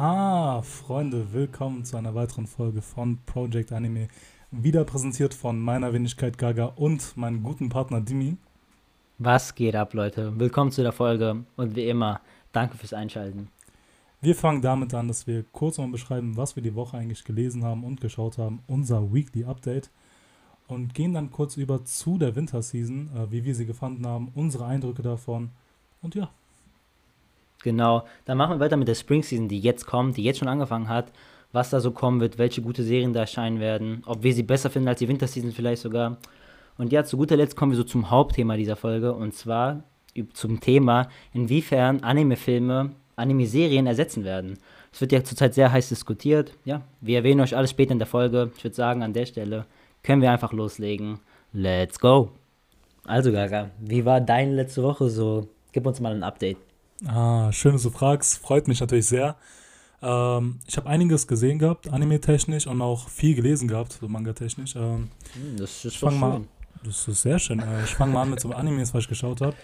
Ah, Freunde, willkommen zu einer weiteren Folge von Project Anime. Wieder präsentiert von meiner Wenigkeit Gaga und meinem guten Partner Dimi. Was geht ab, Leute? Willkommen zu der Folge und wie immer, danke fürs Einschalten. Wir fangen damit an, dass wir kurz mal beschreiben, was wir die Woche eigentlich gelesen haben und geschaut haben, unser Weekly Update. Und gehen dann kurz über zu der Winterseason, äh, wie wir sie gefunden haben, unsere Eindrücke davon. Und ja, Genau, dann machen wir weiter mit der Spring Season, die jetzt kommt, die jetzt schon angefangen hat, was da so kommen wird, welche gute Serien da erscheinen werden, ob wir sie besser finden als die Winterseason vielleicht sogar. Und ja, zu guter Letzt kommen wir so zum Hauptthema dieser Folge und zwar zum Thema, inwiefern Anime-Filme Anime-Serien ersetzen werden. Es wird ja zurzeit sehr heiß diskutiert. Ja, wir erwähnen euch alles später in der Folge. Ich würde sagen, an der Stelle können wir einfach loslegen. Let's go! Also, Gaga, wie war deine letzte Woche so? Gib uns mal ein Update. Ah, schön, dass du fragst. Freut mich natürlich sehr. Ähm, ich habe einiges gesehen gehabt, anime-technisch und auch viel gelesen gehabt, so manga-technisch. Ähm, Hm, das ist doch fange schön. mal, das ist sehr schön. Äh, ich fange mal an mit so Animes, was ich geschaut habe.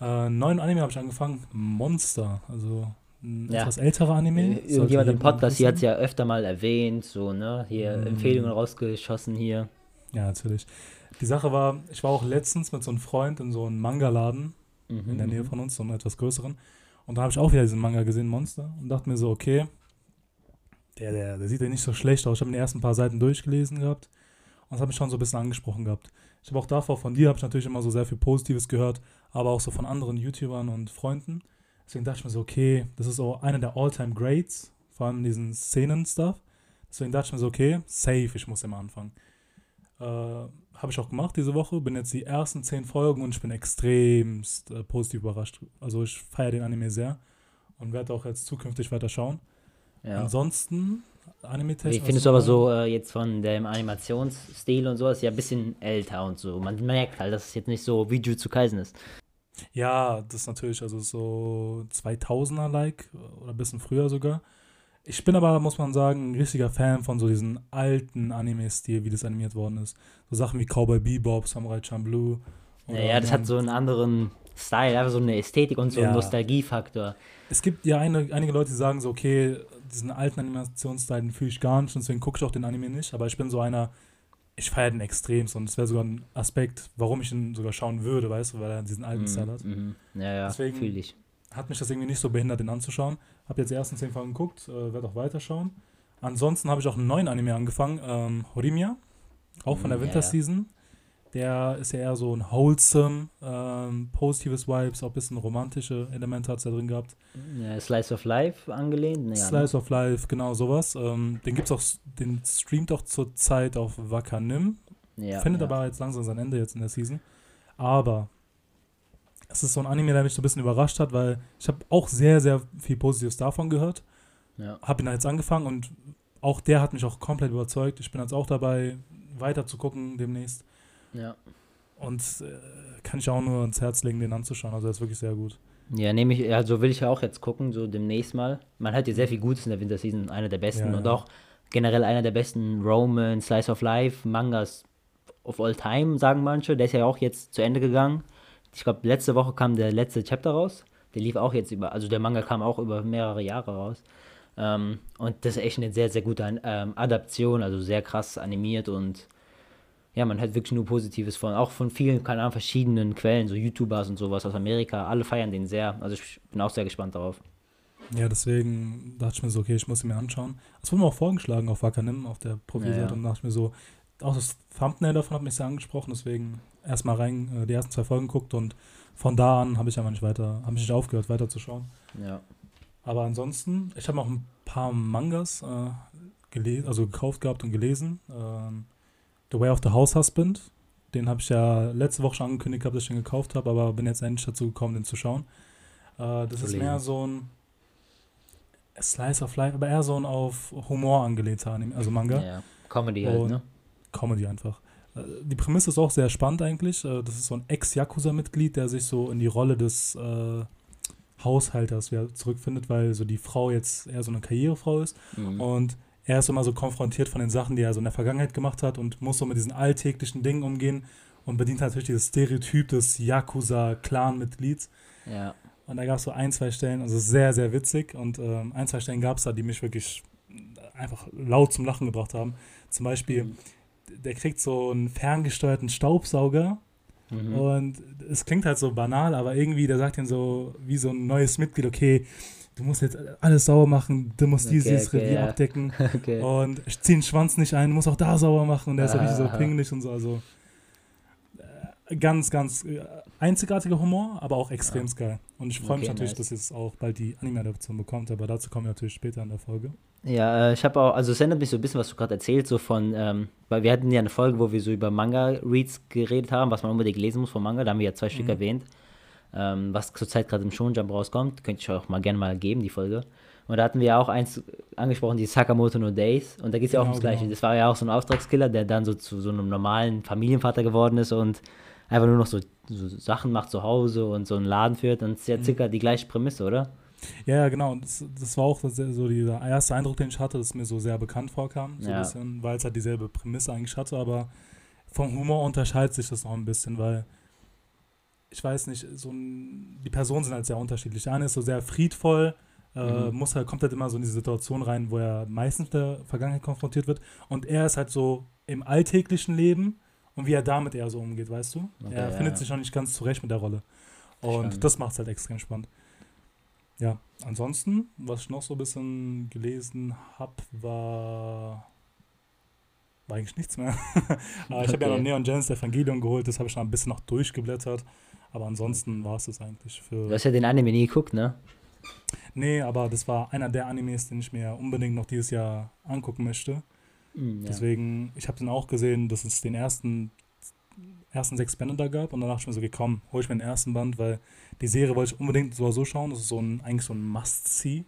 Äh, neuen Anime habe ich angefangen, Monster, also ein Ja. etwas älterer Anime. Äh, Irgendjemand im Podcast hier hat es ja öfter mal erwähnt, so, ne? Hier Mm. Empfehlungen rausgeschossen hier. Ja, natürlich. Die Sache war, ich war auch letztens mit so einem Freund in so einem Manga-Laden Mhm. in der Nähe von uns, so einem etwas größeren. Und da habe ich auch wieder diesen Manga gesehen, Monster, und dachte mir so, okay, der, der, der sieht ja nicht so schlecht aus. Ich habe die ersten paar Seiten durchgelesen gehabt und das hat mich schon so ein bisschen angesprochen gehabt. Ich habe auch davor von dir, habe ich natürlich immer so sehr viel Positives gehört, aber auch so von anderen YouTubern und Freunden. Deswegen dachte ich mir so, okay, das ist auch einer der All-Time-Greats, vor allem in diesen Szenen-Stuff. Deswegen dachte ich mir so, okay, safe, ich muss immer anfangen. Äh, habe ich auch gemacht diese Woche, bin jetzt die ersten zehn Folgen und ich bin extremst äh, positiv überrascht. Also ich feiere den Anime sehr und werde auch jetzt zukünftig weiter schauen. Ja. Ansonsten, Anime-technisch. Wie findest du aber so äh, jetzt von dem Animationsstil und so, ist ja ein bisschen älter und so. Man merkt halt, dass es jetzt nicht so wie Jujutsu Kaisen ist. Ja, das ist natürlich also so 2000er-like oder ein bisschen früher sogar. Ich bin aber, muss man sagen, ein richtiger Fan von so diesen alten Anime-Stil, wie das animiert worden ist. So Sachen wie Cowboy Bebop, Samurai Champloo. oder Ja, ja, das hat so einen anderen Style, einfach so eine Ästhetik und so einen Ja. Nostalgiefaktor. Es gibt ja eine, einige Leute, die sagen so, okay, diesen alten Animationsstil fühle ich gar nicht und deswegen gucke ich auch den Anime nicht. Aber ich bin so einer, ich feiere den extremst und es wäre sogar ein Aspekt, warum ich ihn sogar schauen würde, weißt du, weil er diesen alten Style hat. Mhm. Ja, ja, Deswegen- fühle ich. Hat mich das irgendwie nicht so behindert, den anzuschauen. Habe jetzt die ersten zehn Folgen geguckt, äh, werde auch weiterschauen. Ansonsten habe ich auch einen neuen Anime angefangen, ähm, Horimiya, auch von der Mm, ja, Winterseason. Der ist ja eher so ein wholesome, ähm, positives Vibes, auch ein bisschen romantische Elemente hat es da drin gehabt. Ja, Slice of Life angelehnt? Ja, ne? Slice of Life, genau sowas. Ähm, den gibt's auch, den streamt auch zurzeit auf Wakanim. ja, Findet ja. aber jetzt langsam sein Ende jetzt in der Season. Aber es ist so ein Anime, der mich so ein bisschen überrascht hat, weil ich habe auch sehr, sehr viel Positives davon gehört. Ja. Habe ihn da jetzt angefangen und auch der hat mich auch komplett überzeugt. Ich bin jetzt auch dabei, weiter zu gucken demnächst. ja. Und äh, kann ich auch nur ins Herz legen, den anzuschauen. Also er ist wirklich sehr gut. Ja, nehme ich, also will ich ja auch jetzt gucken, so demnächst mal. Man hat ja sehr viel Gutes in der Winterseason, einer der besten Ja, und ja. auch generell einer der besten Roman, Slice of Life, Mangas of all time, sagen manche. Der ist ja auch jetzt zu Ende gegangen. Ich glaube, letzte Woche kam der letzte Chapter raus. Der lief auch jetzt über, also der Manga kam auch über mehrere Jahre raus. Ähm, und das ist echt eine sehr, sehr gute ähm, Adaption, also sehr krass animiert und ja, man hat wirklich nur Positives von, auch von vielen, keine Ahnung, verschiedenen Quellen, so YouTubers und sowas aus Amerika, alle feiern den sehr. Also ich bin auch sehr gespannt darauf. Ja, deswegen dachte ich mir so, okay, ich muss ihn mir anschauen. Es wurde mir auch vorgeschlagen auf Wakanim, auf der Profilseite. Ja, ja. Und dachte ich mir so, auch das Thumbnail davon hat mich sehr angesprochen. Deswegen erstmal rein, äh, die ersten zwei Folgen geguckt. Und von da an habe ich aber nicht weiter, habe ich nicht aufgehört, weiter zu schauen. Ja. Aber ansonsten, ich habe noch ein paar Mangas äh, gelesen, also gekauft gehabt und gelesen. Ähm, the Way of the House Husband, den habe ich ja letzte Woche schon angekündigt gehabt, dass ich den gekauft habe, aber bin jetzt endlich dazu gekommen, den zu schauen. Äh, das ist mehr so ein Slice of Life, aber eher so ein auf Humor angelehnter Anime, also Manga. ja. Comedy halt, Und- ne? Comedy einfach. Die Prämisse ist auch sehr spannend eigentlich. Äh, Das ist so ein Ex-Yakuza-Mitglied, der sich so in die Rolle des äh, Haushalters wieder zurückfindet, weil so die Frau jetzt eher so eine Karrierefrau ist. Mhm. Und er ist immer so konfrontiert von den Sachen, die er so in der Vergangenheit gemacht hat und muss so mit diesen alltäglichen Dingen umgehen und bedient natürlich dieses Stereotyp des Yakuza-Clan-Mitglieds. Ja. Und da gab es so ein, zwei Stellen, also sehr, sehr witzig. Und ähm, ein, zwei Stellen gab es da, die mich wirklich einfach laut zum Lachen gebracht haben. Zum Beispiel, mhm. Der kriegt so einen ferngesteuerten Staubsauger. Mhm. Und es klingt halt so banal, aber irgendwie, der sagt ihm so, wie so ein neues Mitglied, okay, du musst jetzt alles sauber machen, du musst okay, dieses okay, Revier ja. abdecken okay. und zieh den Schwanz nicht ein, du musst auch da sauber machen und der ist ja richtig so pingelig und so, also äh, ganz, ganz äh, einzigartiger Humor, aber auch extrem ja. geil. Und ich freue mich natürlich, nice. dass jetzt auch bald die Anime-Adaption bekommt, aber dazu kommen wir natürlich später in der Folge. Ja, äh, ich habe auch, also es erinnert mich so ein bisschen, was du gerade erzählt, so von, ähm, weil wir hatten ja eine Folge, wo wir so über Manga-Reads geredet haben, was man unbedingt lesen muss von Manga, da haben wir ja zwei mhm. Stück erwähnt, ähm, was zurzeit gerade im Shonen Jump rauskommt, könnte ich euch auch mal gerne mal geben, die Folge. Und da hatten wir ja auch eins angesprochen, die Sakamoto no Days. Und da geht es ja auch genau, ums Gleiche. Genau. Das war ja auch so ein Auftragskiller, der dann so zu so einem normalen Familienvater geworden ist und einfach nur noch so, so Sachen macht zu Hause und so einen Laden führt. Dann ist ja mhm. circa die gleiche Prämisse, oder? Ja, genau. Das, das war auch so dieser erste Eindruck, den ich hatte, dass mir so sehr bekannt vorkam, so ja. ein bisschen, weil es halt dieselbe Prämisse eigentlich hatte, aber vom Humor unterscheidet sich das noch ein bisschen, weil ich weiß nicht, so ein, die Personen sind halt sehr unterschiedlich. Der eine ist so sehr friedvoll, äh, mhm. muss halt, kommt halt immer so in diese Situation rein, wo er meistens der Vergangenheit konfrontiert wird und er ist halt so im alltäglichen Leben und wie er damit eher so umgeht, weißt du? Okay, er ja, findet ja. sich noch nicht ganz zurecht mit der Rolle. Und das macht es halt extrem spannend. Ja, ansonsten, was ich noch so ein bisschen gelesen habe, war, war eigentlich nichts mehr. Aber ich habe ja noch Neon Genesis Evangelion geholt, das habe ich noch ein bisschen noch durchgeblättert. Aber ansonsten war es das eigentlich für. Du hast ja den Anime nie geguckt, ne? Nee, aber das war einer der Animes, den ich mir unbedingt noch dieses Jahr angucken möchte. Ja. Deswegen, ich habe den auch gesehen, dass es den ersten ersten sechs Bände da gab und danach schon so gekommen, hole ich mir den ersten Band, weil die Serie wollte ich unbedingt so, so schauen. Das ist so ein, eigentlich so ein Must-See.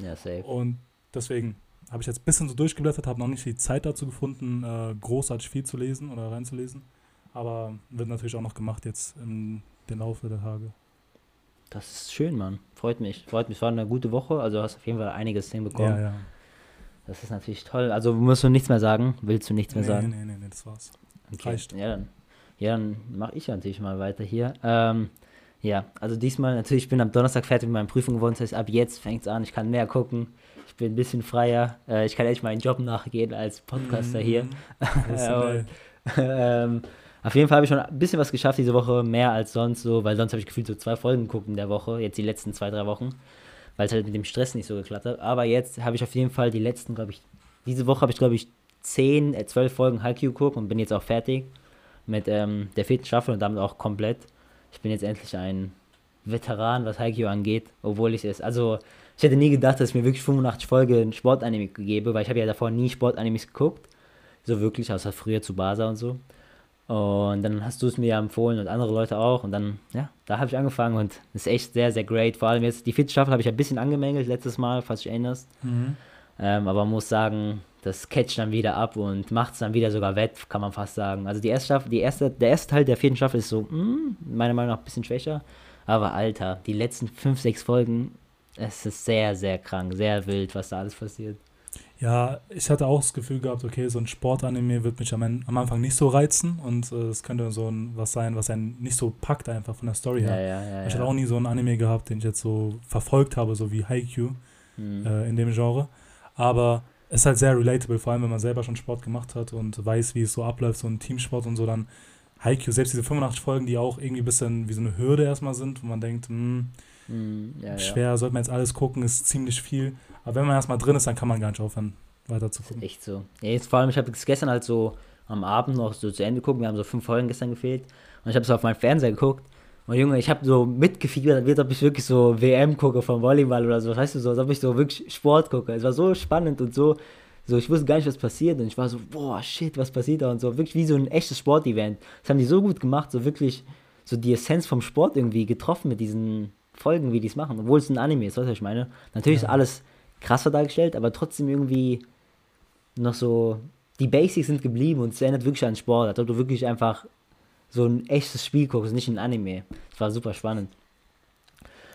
Ja, safe. Und deswegen habe ich jetzt ein bisschen so durchgeblättert, habe noch nicht die Zeit dazu gefunden, äh, großartig viel zu lesen oder reinzulesen. Aber wird natürlich auch noch gemacht jetzt im den Laufe der Tage. Das ist schön, Mann. Freut mich. Freut mich. Es war eine gute Woche. Also hast auf jeden Fall einiges hinbekommen. Ja, ja. Das ist natürlich toll. Also musst du nichts mehr sagen? Willst du nichts mehr nee, sagen? Nee, nee, nee, das war's. Okay. Reicht. Ja, dann ja, dann mache ich natürlich mal weiter hier. Ähm, ja, also diesmal natürlich, ich bin am Donnerstag fertig mit meinen Prüfungen geworden. Das heißt, ab jetzt fängt es an, ich kann mehr gucken. Ich bin ein bisschen freier. Äh, ich kann echt meinen Job nachgehen als Podcaster hier. Mhm. Und, ähm, auf jeden Fall habe ich schon ein bisschen was geschafft diese Woche, mehr als sonst so, weil sonst habe ich gefühlt so zwei Folgen geguckt in der Woche, jetzt die letzten zwei, drei Wochen, weil es halt mit dem Stress nicht so geklappt hat. Aber jetzt habe ich auf jeden Fall die letzten, glaube ich, diese Woche habe ich, glaube ich, zehn, äh, zwölf Folgen Haikyuu geguckt und bin jetzt auch fertig mit ähm, der vierten Staffel und damit auch komplett. Ich bin jetzt endlich ein Veteran, was Haikyuu angeht, obwohl ich es, also ich hätte nie gedacht, dass ich mir wirklich 85 Folgen Sportanime gebe, weil ich habe ja davor nie Sportanimes geguckt, so wirklich, außer früher zu Basa und so. Und dann hast du es mir ja empfohlen und andere Leute auch. Und dann, ja, da habe ich angefangen und es ist echt sehr, sehr great. Vor allem jetzt die vierte Staffel habe ich ein bisschen angemängelt letztes Mal, falls du dich erinnerst. Mhm. Ähm, aber man muss sagen, das catcht dann wieder ab und macht es dann wieder sogar wett, kann man fast sagen. Also die erste Staffel, die erste, der erste Teil der vierten Staffel ist so, mh, hm, meiner Meinung nach ein bisschen schwächer. Aber Alter, die letzten fünf, sechs Folgen, es ist sehr, sehr krank, sehr wild, was da alles passiert. Ja, ich hatte auch das Gefühl gehabt, okay, so ein Sportanime wird mich am, am Anfang nicht so reizen und äh, es könnte so ein, was sein, was einen nicht so packt einfach von der Story her. Ja, ja, ja, ich hatte auch nie so ein Anime gehabt, den ich jetzt so verfolgt habe, so wie Haikyuu mhm. äh, in dem Genre. Aber es ist halt sehr relatable, vor allem wenn man selber schon Sport gemacht hat und weiß, wie es so abläuft, so ein Teamsport und so, dann Haikyuu, selbst diese 85 Folgen, die auch irgendwie ein bisschen wie so eine Hürde erstmal sind, wo man denkt, mh, mm, ja, schwer, ja. sollte man jetzt alles gucken, ist ziemlich viel. Aber wenn man erstmal drin ist, dann kann man gar nicht aufhören, weiter zu gucken. Echt so. Ja, jetzt vor allem, ich habe es gestern halt so am Abend noch so zu Ende geguckt, wir haben so fünf Folgen gestern gefehlt und ich habe es auf meinen Fernseher geguckt und Junge, ich habe so mitgefiebert, wie ob ich wirklich so WM gucke vom Volleyball oder so, weißt du, so, als ob ich so wirklich Sport gucke. Es war so spannend und so, so, ich wusste gar nicht, was passiert und ich war so, boah, shit, was passiert da und so, wirklich wie so ein echtes Sportevent. Das haben die so gut gemacht, so wirklich so die Essenz vom Sport irgendwie getroffen mit diesen Folgen, wie die es machen, obwohl es ein Anime ist, weißt du, was ich meine? Natürlich ja. ist alles krasser dargestellt, aber trotzdem irgendwie noch so, die Basics sind geblieben und es erinnert wirklich an Sport, als ob du wirklich einfach so ein echtes Spiel guckst, nicht ein Anime. Das war super spannend.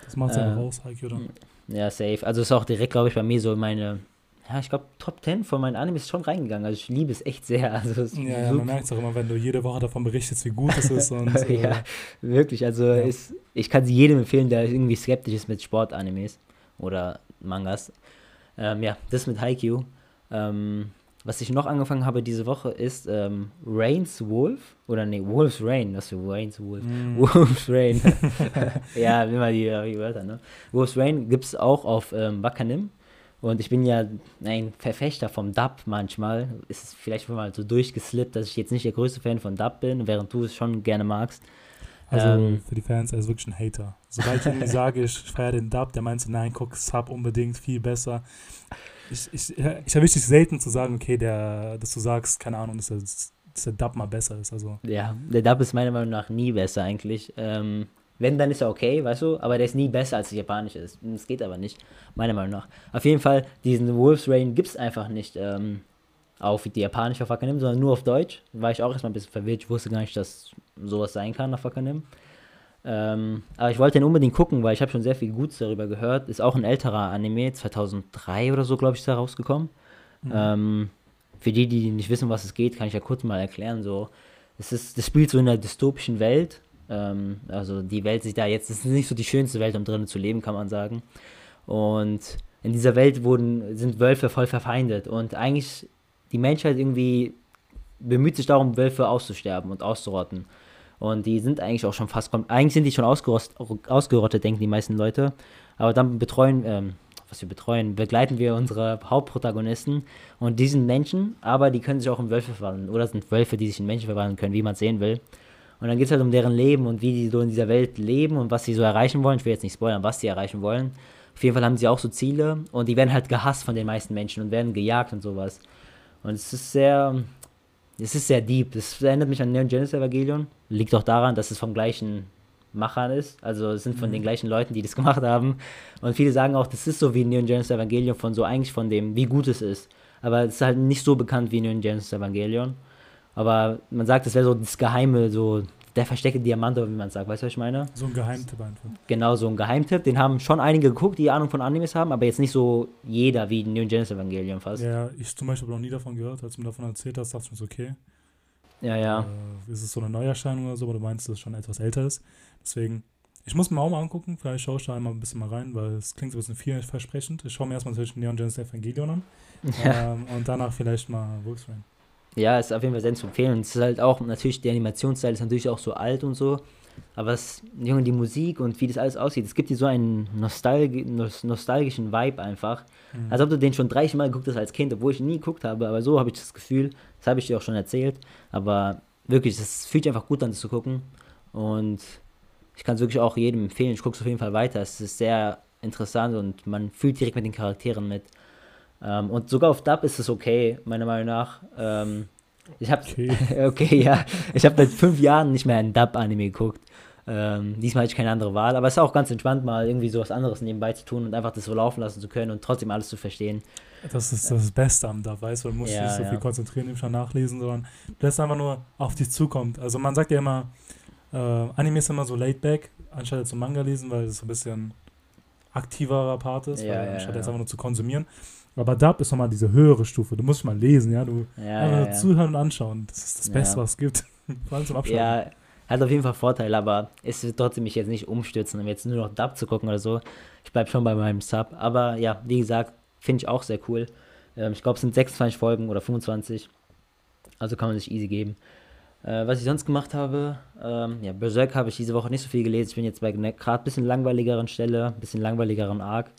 Das macht es äh, einfach raus, Heike, oder? Ja, safe. Also ist auch direkt, glaube ich, bei mir so meine ja, ich glaube, Top 10 von meinen Animes ist schon reingegangen. Also ich liebe es echt sehr. Also Ja, ja, man merkt es auch immer, wenn du jede Woche davon berichtest, wie gut es ist. Und, äh, ja, wirklich. Also ja. Ist, ich kann sie jedem empfehlen, der irgendwie skeptisch ist mit Sportanimes oder Mangas. Ähm, ja, das mit Haikyuu. Ähm, was ich noch angefangen habe diese Woche ist ähm, Rain's Wolf. Oder nee, Wolf's Rain. Was für Rain's Wolf? Mm. Wolf's Rain. ja, immer die, die Wörter, ne? Wolf's Rain gibt es auch auf ähm, Wakanim. Und ich bin ja ein Verfechter vom Dub manchmal. Ist es vielleicht mal so durchgeslippt, dass ich jetzt nicht der größte Fan von Dub bin, während du es schon gerne magst. Also Ähm. für die Fans, er ist wirklich ein Hater. Sobald ich irgendwie sage, ich feiere den Dub, der meint so, nein, guck Sub unbedingt, viel besser. Ich, ich, ich erwische dich selten zu sagen, okay, der, dass du sagst, keine Ahnung, dass der, dass der Dub mal besser ist. Also, Ja, der Dub ist meiner Meinung nach nie besser eigentlich. Ähm, wenn, dann ist er okay, weißt du, aber der ist nie besser als der japanische ist. Das geht aber nicht, meiner Meinung nach. Auf jeden Fall, diesen Wolf's Rain gibt es einfach nicht ähm, auf die japanische auf Wakanim, sondern nur auf Deutsch. War ich auch erstmal ein bisschen verwirrt. Ich wusste gar nicht, dass sowas sein kann auf Wakanim. Ähm, aber ich wollte den unbedingt gucken, weil ich habe schon sehr viel Gutes darüber gehört. Ist auch ein älterer Anime, 2003 oder so, glaube ich, ist da rausgekommen. mhm. Ähm, für die, die nicht wissen, was es geht, kann ich ja kurz mal erklären. So, es ist, das spielt so in einer dystopischen Welt. Ähm, also die Welt sich da jetzt, ist nicht so die schönste Welt, um drinnen zu leben, kann man sagen. Und in dieser Welt wurden, sind Wölfe voll verfeindet. Und eigentlich die Menschheit irgendwie bemüht sich darum, Wölfe auszusterben und auszurotten. Und die sind eigentlich auch schon fast, eigentlich sind die schon ausgerottet, denken die meisten Leute. Aber dann betreuen, ähm, was wir betreuen, begleiten wir unsere Hauptprotagonisten und die sind Menschen, aber die können sich auch in Wölfe verwandeln oder sind Wölfe, die sich in Menschen verwandeln können, wie man sehen will. Und dann geht es halt um deren Leben und wie die so in dieser Welt leben und was sie so erreichen wollen. Ich will jetzt nicht spoilern, was sie erreichen wollen. Auf jeden Fall haben sie auch so Ziele und die werden halt gehasst von den meisten Menschen und werden gejagt und sowas. Und es ist sehr, es ist sehr deep. Es erinnert mich an Neon Genesis Evangelion. Liegt auch daran, dass es vom gleichen Machern ist. Also es sind von den gleichen Leuten, die das gemacht haben. Und viele sagen auch, das ist so wie Neon Genesis Evangelion von so eigentlich von dem, wie gut es ist. Aber es ist halt nicht so bekannt wie Neon Genesis Evangelion. Aber man sagt, es wäre so das Geheime, so der versteckte Diamant, oder wie man sagt. Weißt du, was ich meine? so ein Geheimtipp einfach. Genau, so ein Geheimtipp. Den haben schon einige geguckt, die Ahnung von Animes haben, aber jetzt nicht so jeder wie Neon Genesis Evangelion fast. Ja, ich zum Beispiel habe noch nie davon gehört. Als du mir davon erzählt hast, dachte ich mir so, okay, Ja, ja. äh, ist es so eine Neuerscheinung oder so, aber du meinst, dass es schon etwas älter ist. Deswegen, ich muss mir auch mal angucken, vielleicht schaue ich da einmal ein bisschen mal rein, weil es klingt so ein bisschen vielversprechend. Ich schaue mir erstmal natürlich Neon Genesis Evangelion an Ja. ähm, und danach vielleicht mal Wolfsrain. Ja, ist auf jeden Fall sehr zu empfehlen. Und es ist halt auch, natürlich, der Animationsstil ist natürlich auch so alt und so. Aber es, Junge, die Musik und wie das alles aussieht, es gibt dir so einen nostalgi nos nostalgischen Vibe einfach. Mhm. Als ob du den schon 30 Mal geguckt hast als Kind, obwohl ich ihn nie geguckt habe. Aber so habe ich das Gefühl, das habe ich dir auch schon erzählt. Aber wirklich, es fühlt sich einfach gut an, das zu gucken. Und ich kann es wirklich auch jedem empfehlen. Ich gucke es auf jeden Fall weiter. Es ist sehr interessant und man fühlt direkt mit den Charakteren mit. Ähm, und sogar auf Dub ist es okay, meiner Meinung nach. Ähm, ich habe Okay. okay, ja. Ich habe seit fünf Jahren nicht mehr einen Dub-Anime geguckt. Ähm, diesmal hatte ich keine andere Wahl, aber es ist auch ganz entspannt, mal irgendwie sowas anderes nebenbei zu tun und einfach das so laufen lassen zu können und trotzdem alles zu verstehen. Das ist das Beste am Dub, weißt du, du musst dich Ja, nicht so ja. viel konzentrieren, nicht schon nachlesen, sondern du lässt einfach nur auf dich zukommt. Also man sagt ja immer, äh, Anime ist immer so laid back, anstatt zum Manga lesen, weil es so ein bisschen aktiverer Part ist, Ja, weil anstatt jetzt einfach nur zu konsumieren. Aber Dub ist nochmal diese höhere Stufe. Du musst mal lesen, ja. Du Ja, einfach ja, zuhören und anschauen. Das ist das. Beste, was es gibt. Vor allem zum Abschalten. Ja, hat auf jeden Fall Vorteile, aber es wird trotzdem mich jetzt nicht umstürzen, um jetzt nur noch Dub zu gucken oder so. Ich bleibe schon bei meinem Sub. Aber ja, wie gesagt, finde ich auch sehr cool. Ähm, ich glaube, es sind 26 Folgen oder 25. Also kann man sich easy geben. Äh, was ich sonst gemacht habe, ähm, ja, Berserk habe ich diese Woche nicht so viel gelesen. Ich bin jetzt bei einer gerade ein bisschen langweiligeren Stelle, ein bisschen langweiligeren Arc.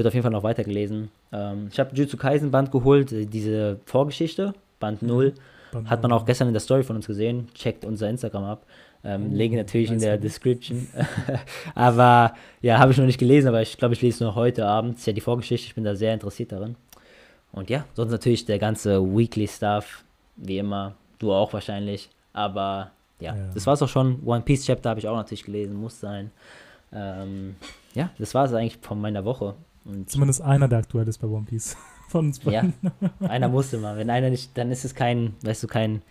Wird auf jeden Fall noch weiter gelesen. Ähm, ich habe Jujutsu Kaisen Band geholt, äh, diese Vorgeschichte, Band 0. Dann, Hat man auch gestern in der Story von uns gesehen. Checkt unser Instagram ab. Ähm, Oh, legen natürlich in der. Description. aber ja, habe ich noch nicht gelesen, aber ich glaube, ich lese es nur heute Abend. Ist ja die Vorgeschichte, ich bin da sehr interessiert darin. Und ja, sonst natürlich der ganze Weekly Stuff, wie immer. Du auch wahrscheinlich. Aber ja, Ja. das war's auch schon. One Piece Chapter habe ich auch natürlich gelesen, muss sein. Ähm, ja, das war es eigentlich von meiner Woche. Und Zumindest einer, der aktuell ist bei One Piece. Von uns ja, beiden. einer musste mal. Wenn einer nicht, dann ist es kein, weißt du, kein,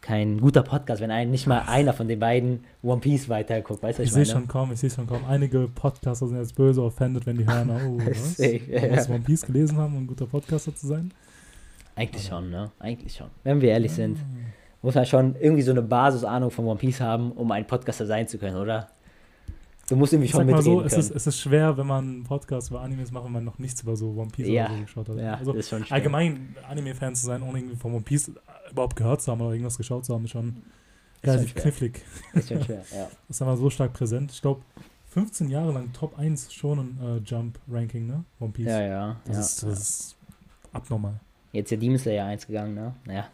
kein guter Podcast, wenn ein, nicht mal einer von den beiden One Piece weiterguckt. Weißt du, ich, ich sehe schon kaum, ich sehe schon kaum. Einige Podcaster sind jetzt böse offended, wenn die hören, oh, was? ja. Muss One Piece gelesen haben, um ein guter Podcaster zu sein? Eigentlich Aber schon, ne? Eigentlich schon. Wenn wir ehrlich sind, muss man schon irgendwie so eine Basisahnung von One Piece haben, um ein Podcaster sein zu können, oder? Du musst irgendwie schon mitreden so, es ist, es ist schwer, wenn man einen Podcast über Animes macht, wenn man noch nichts über so One Piece ja, oder so geschaut hat. Ja, also ist schon allgemein Anime-Fan zu sein, ohne irgendwie von One Piece überhaupt gehört zu haben oder irgendwas geschaut zu haben, ist schon relativ knifflig. Ist schon schwer, ja. Das ist aber so stark präsent. Ich glaube, 15 Jahre lang Top 1 schon ein äh, Jump-Ranking, ne? One Piece. Ja, ja. Das, ja. Ist, das ist abnormal. Jetzt ist ja Demon Slayer 1 gegangen, ne? Naja.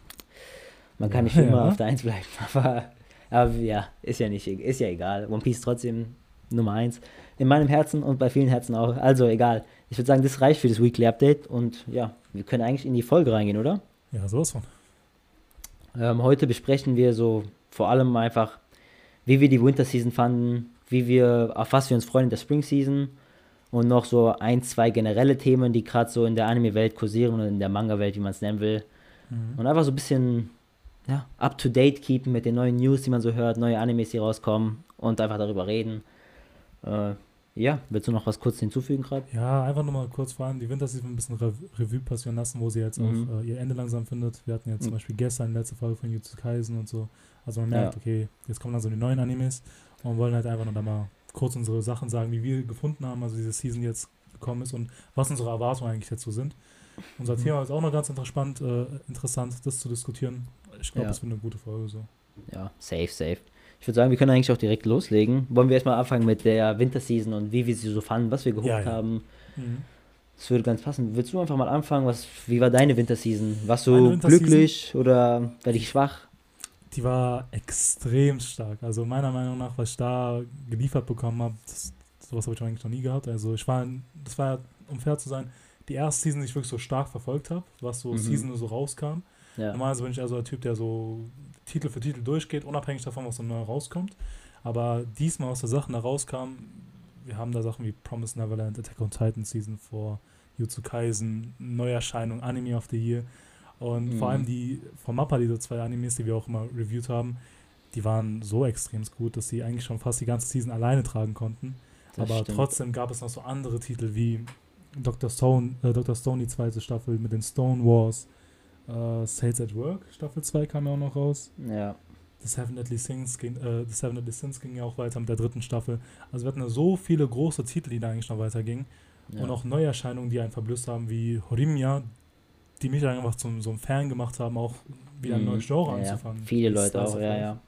Man kann nicht immer auf der 1 bleiben, aber, aber ja, ist ja nicht, ist ja egal. One Piece trotzdem Nummer 1. In meinem Herzen und bei vielen Herzen auch. Also egal. Ich würde sagen, das reicht für das Weekly Update und ja, wir können eigentlich in die Folge reingehen, oder? Ja, sowas von. Ähm, heute besprechen wir so vor allem einfach, wie wir die Winter Season fanden, wie wir, auf was wir uns freuen in der Spring Season und noch so ein, zwei generelle Themen, die gerade so in der Anime-Welt kursieren oder in der Manga-Welt, wie man es nennen will. Mhm. Und einfach so ein bisschen ja, up to date keepen mit den neuen News, die man so hört, neue Animes, die rauskommen und einfach darüber reden. Äh, ja, willst du noch was kurz hinzufügen gerade? Ja, einfach nochmal kurz vor allem die Winterseason ein bisschen Re Revue passieren lassen, wo sie jetzt mhm. auch äh, ihr Ende langsam findet. Wir hatten mhm. zum Beispiel gestern die letzte Folge von Jutsu Kaisen und so. Also man merkt, ja. okay, jetzt kommen dann so die neuen Animes und wollen halt einfach nur da mal kurz unsere Sachen sagen, wie wir gefunden haben, also diese Season jetzt gekommen ist und was unsere Erwartungen eigentlich dazu sind. Unser mhm. Thema ist auch noch ganz interessant, äh, interessant, das zu diskutieren. Ich glaube, ja. das wird eine gute Folge so. Ja, safe, safe. Ich würde sagen, wir können eigentlich auch direkt loslegen. Wollen wir erstmal anfangen mit der Winterseason und wie wir sie so fanden, was wir geguckt ja, ja. haben. Mhm. Das würde ganz passen. Willst du einfach mal anfangen? Was, wie war deine Winterseason? Warst du glücklich oder war dich schwach? Die war extrem stark. Also meiner Meinung nach, was ich da geliefert bekommen habe, das, sowas habe ich eigentlich noch nie gehabt. Also ich war, das war, um fair zu sein, die erste Season, die ich wirklich so stark verfolgt habe, was so mhm. Season so rauskam. Ja. Normalerweise bin ich also der Typ, der so Titel für Titel durchgeht, unabhängig davon, was so neu rauskommt. Aber diesmal aus der Sachen da rauskam, wir haben da Sachen wie Promise Neverland, Attack on Titan Season 4, Jutsu Kaisen, Neuerscheinung, Anime of the Year. Und mhm. vor allem die von Mappa, diese zwei Animes, die wir auch immer reviewed haben, die waren so extrem gut, dass sie eigentlich schon fast die ganze Season alleine tragen konnten. Das Aber stimmt. trotzdem gab es noch so andere Titel wie Dr. Stone, äh, Dr. Stone, die zweite Staffel mit den Stone Wars, äh, Sales at Work, Staffel 2 kam ja auch noch raus. Ja. The Seven Deadly Sins ging, äh, The Seven Deadly Sins ging ja auch weiter mit der dritten Staffel. Also wir hatten ja so viele große Titel, die da eigentlich noch weitergingen. Ja. Und auch Neuerscheinungen, die einen verblüsst haben, wie Horimia, die mich einfach zum so einem Fan gemacht haben, auch wieder ein mhm. neues Genre ja, anzufangen. Ja. Viele Leute auch, ja, ja.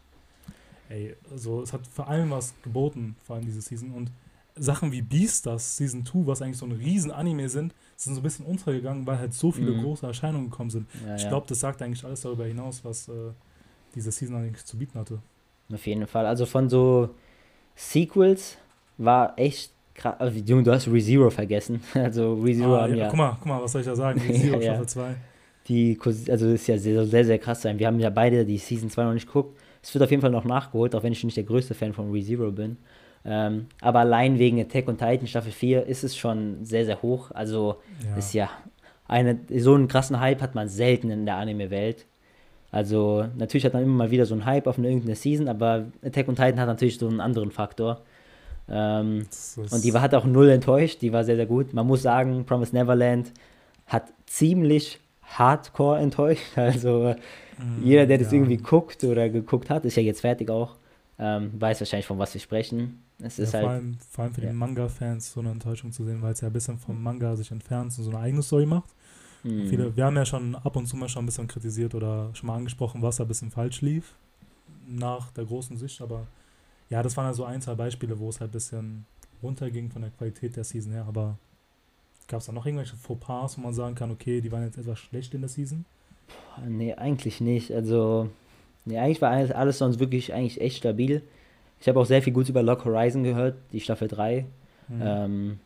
Ey, also es hat vor allem was geboten, vor allem diese Season. Und Sachen wie Beastars Season 2, was eigentlich so ein riesen Anime sind, sind so ein bisschen untergegangen, weil halt so viele mhm. große Erscheinungen gekommen sind. Ja, ich glaube, das sagt eigentlich alles darüber hinaus, was äh, diese Season eigentlich zu bieten hatte. Auf jeden Fall. Also von so Sequels war echt krass. Also, Junge, du hast ReZero vergessen. Also ReZero ah, haben ja, ja. Guck mal, guck mal, was soll ich da sagen? ReZero ja, Staffel 2. Die, also ist ja sehr, sehr, sehr krass sein. Wir haben ja beide die Season 2 noch nicht geguckt. Es wird auf jeden Fall noch nachgeholt, auch wenn ich nicht der größte Fan von ReZero bin. Ähm, aber allein wegen Attack on Titan Staffel 4 ist es schon sehr, sehr hoch. Also ja. ist ja eine, so einen krassen Hype hat man selten in der Anime-Welt. Also natürlich hat man immer mal wieder so einen Hype auf eine irgendeine Season, aber Attack on Titan hat natürlich so einen anderen Faktor. Ähm, und die war, hat auch null enttäuscht, die war sehr, sehr gut. Man muss sagen, Promise Neverland hat ziemlich hardcore enttäuscht. Also mm, jeder, der das ja. irgendwie guckt oder geguckt hat, ist ja jetzt fertig auch, ähm, weiß wahrscheinlich, von was wir sprechen. Es ist ja, vor, halt, allem, vor allem für ja. die Manga-Fans so eine Enttäuschung zu sehen, weil es ja ein bisschen vom Manga sich entfernt und so eine eigene Story macht. Mhm. Viele, wir haben ja schon ab und zu mal schon ein bisschen kritisiert oder schon mal angesprochen, was da ein bisschen falsch lief nach der großen Sicht, aber ja, das waren ja so ein, zwei Beispiele, wo es halt ein bisschen runterging von der Qualität der Season her, aber gab es da noch irgendwelche Fauxpas, wo man sagen kann, okay, die waren jetzt etwas schlecht in der Season? Boah, nee, eigentlich nicht. Also, nee, eigentlich war alles, alles sonst wirklich eigentlich echt stabil. Ich habe auch sehr viel Gutes über Lock Horizon gehört, die Staffel 3. Mhm. Ähm,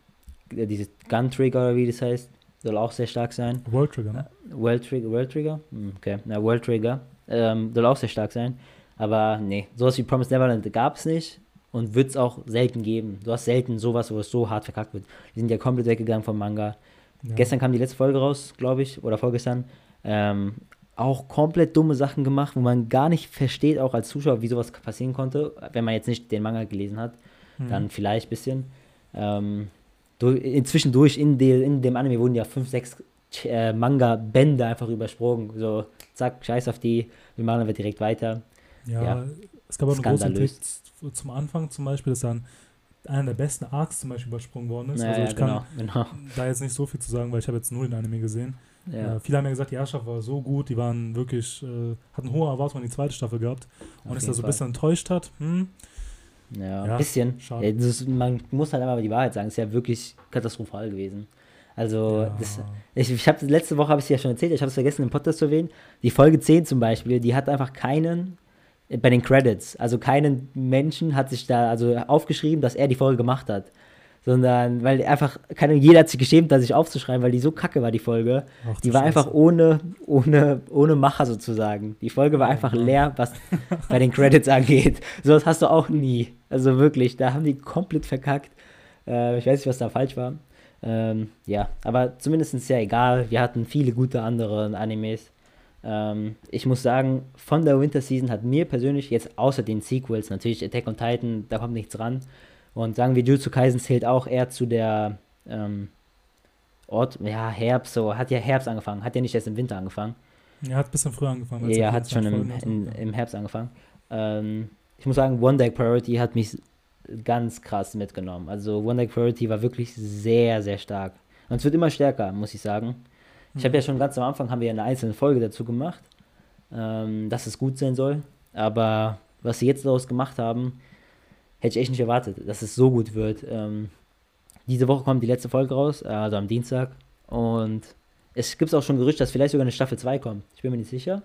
dieses Gun Trigger, oder wie das heißt, soll auch sehr stark sein. World Trigger, ne? World Trigger, World Trigger? Hm, okay, na, World Trigger. Ähm, soll auch sehr stark sein. Aber nee, sowas wie Promise Neverland gab es nicht und wird es auch selten geben. Du hast selten sowas, wo es so hart verkackt wird. Die sind ja komplett weggegangen vom Manga. Ja. Gestern kam die letzte Folge raus, glaube ich, oder vorgestern. Ähm, auch komplett dumme Sachen gemacht, wo man gar nicht versteht, auch als Zuschauer, wie sowas passieren konnte. Wenn man jetzt nicht den Manga gelesen hat, mhm. dann vielleicht ein bisschen. Ähm, durch, inzwischen durch in, de, in dem Anime wurden ja fünf, sechs äh, Manga-Bände einfach übersprungen. So, zack, scheiß auf die, wir machen aber direkt weiter. Ja, ja. es gab auch einen großen Text zum Anfang zum Beispiel, dass dann einer der besten Arcs zum Beispiel übersprungen worden ist. Ja, also ich ja, kann genau, genau. da jetzt nicht so viel zu sagen, weil ich habe jetzt nur den Anime gesehen. Ja. Äh, viele haben ja gesagt, die Herrschaft war so gut, die waren wirklich, äh, hatten hohe Erwartungen an die zweite Staffel gehabt und ist da so ein bisschen enttäuscht hat. Hm. Ja, ein bisschen. Ja, ist, man muss halt aber die Wahrheit sagen, es ist ja wirklich katastrophal gewesen. Also, ja. das, ich, ich habe letzte Woche habe ich es ja schon erzählt, ich habe es vergessen im Podcast zu erwähnen. Die Folge 10 zum Beispiel, die hat einfach keinen bei den Credits, also keinen Menschen hat sich da also aufgeschrieben, dass er die Folge gemacht hat. Sondern, weil einfach, keine, jeder hat sich geschämt, da sich aufzuschreiben, weil die so kacke war, die Folge. Ach, die war Scheiße. einfach ohne, ohne, ohne Macher sozusagen. Die Folge war einfach leer, was bei den Credits angeht. So was hast du auch nie. Also wirklich, da haben die komplett verkackt. Äh, ich weiß nicht, was da falsch war. Ähm, ja, aber zumindest ist ja egal. Wir hatten viele gute andere Animes. Ähm, ich muss sagen, von der Winter Season hat mir persönlich jetzt außer den Sequels, natürlich Attack on Titan, da kommt nichts ran. Und sagen wir, Jutsu Kaisen zählt auch eher zu der ähm, Ort, ja, Herbst, so, hat ja Herbst angefangen, hat ja nicht erst im Winter angefangen. Ja, hat ein bisschen früher angefangen. Ja, hat schon im, in, im Herbst angefangen. Ähm, ich muss sagen, One Deck Priority hat mich ganz krass mitgenommen. Also One Deck Priority war wirklich sehr, sehr stark. Und es wird immer stärker, muss ich sagen. Ich habe ja schon ganz am Anfang haben wir eine einzelne Folge dazu gemacht, ähm, dass es gut sein soll. Aber was sie jetzt daraus gemacht haben, hätte ich echt nicht erwartet, dass es so gut wird. Ähm, diese Woche kommt die letzte Folge raus, also am Dienstag. Und es gibt auch schon Gerüchte, dass vielleicht sogar eine Staffel 2 kommt. Ich bin mir nicht sicher.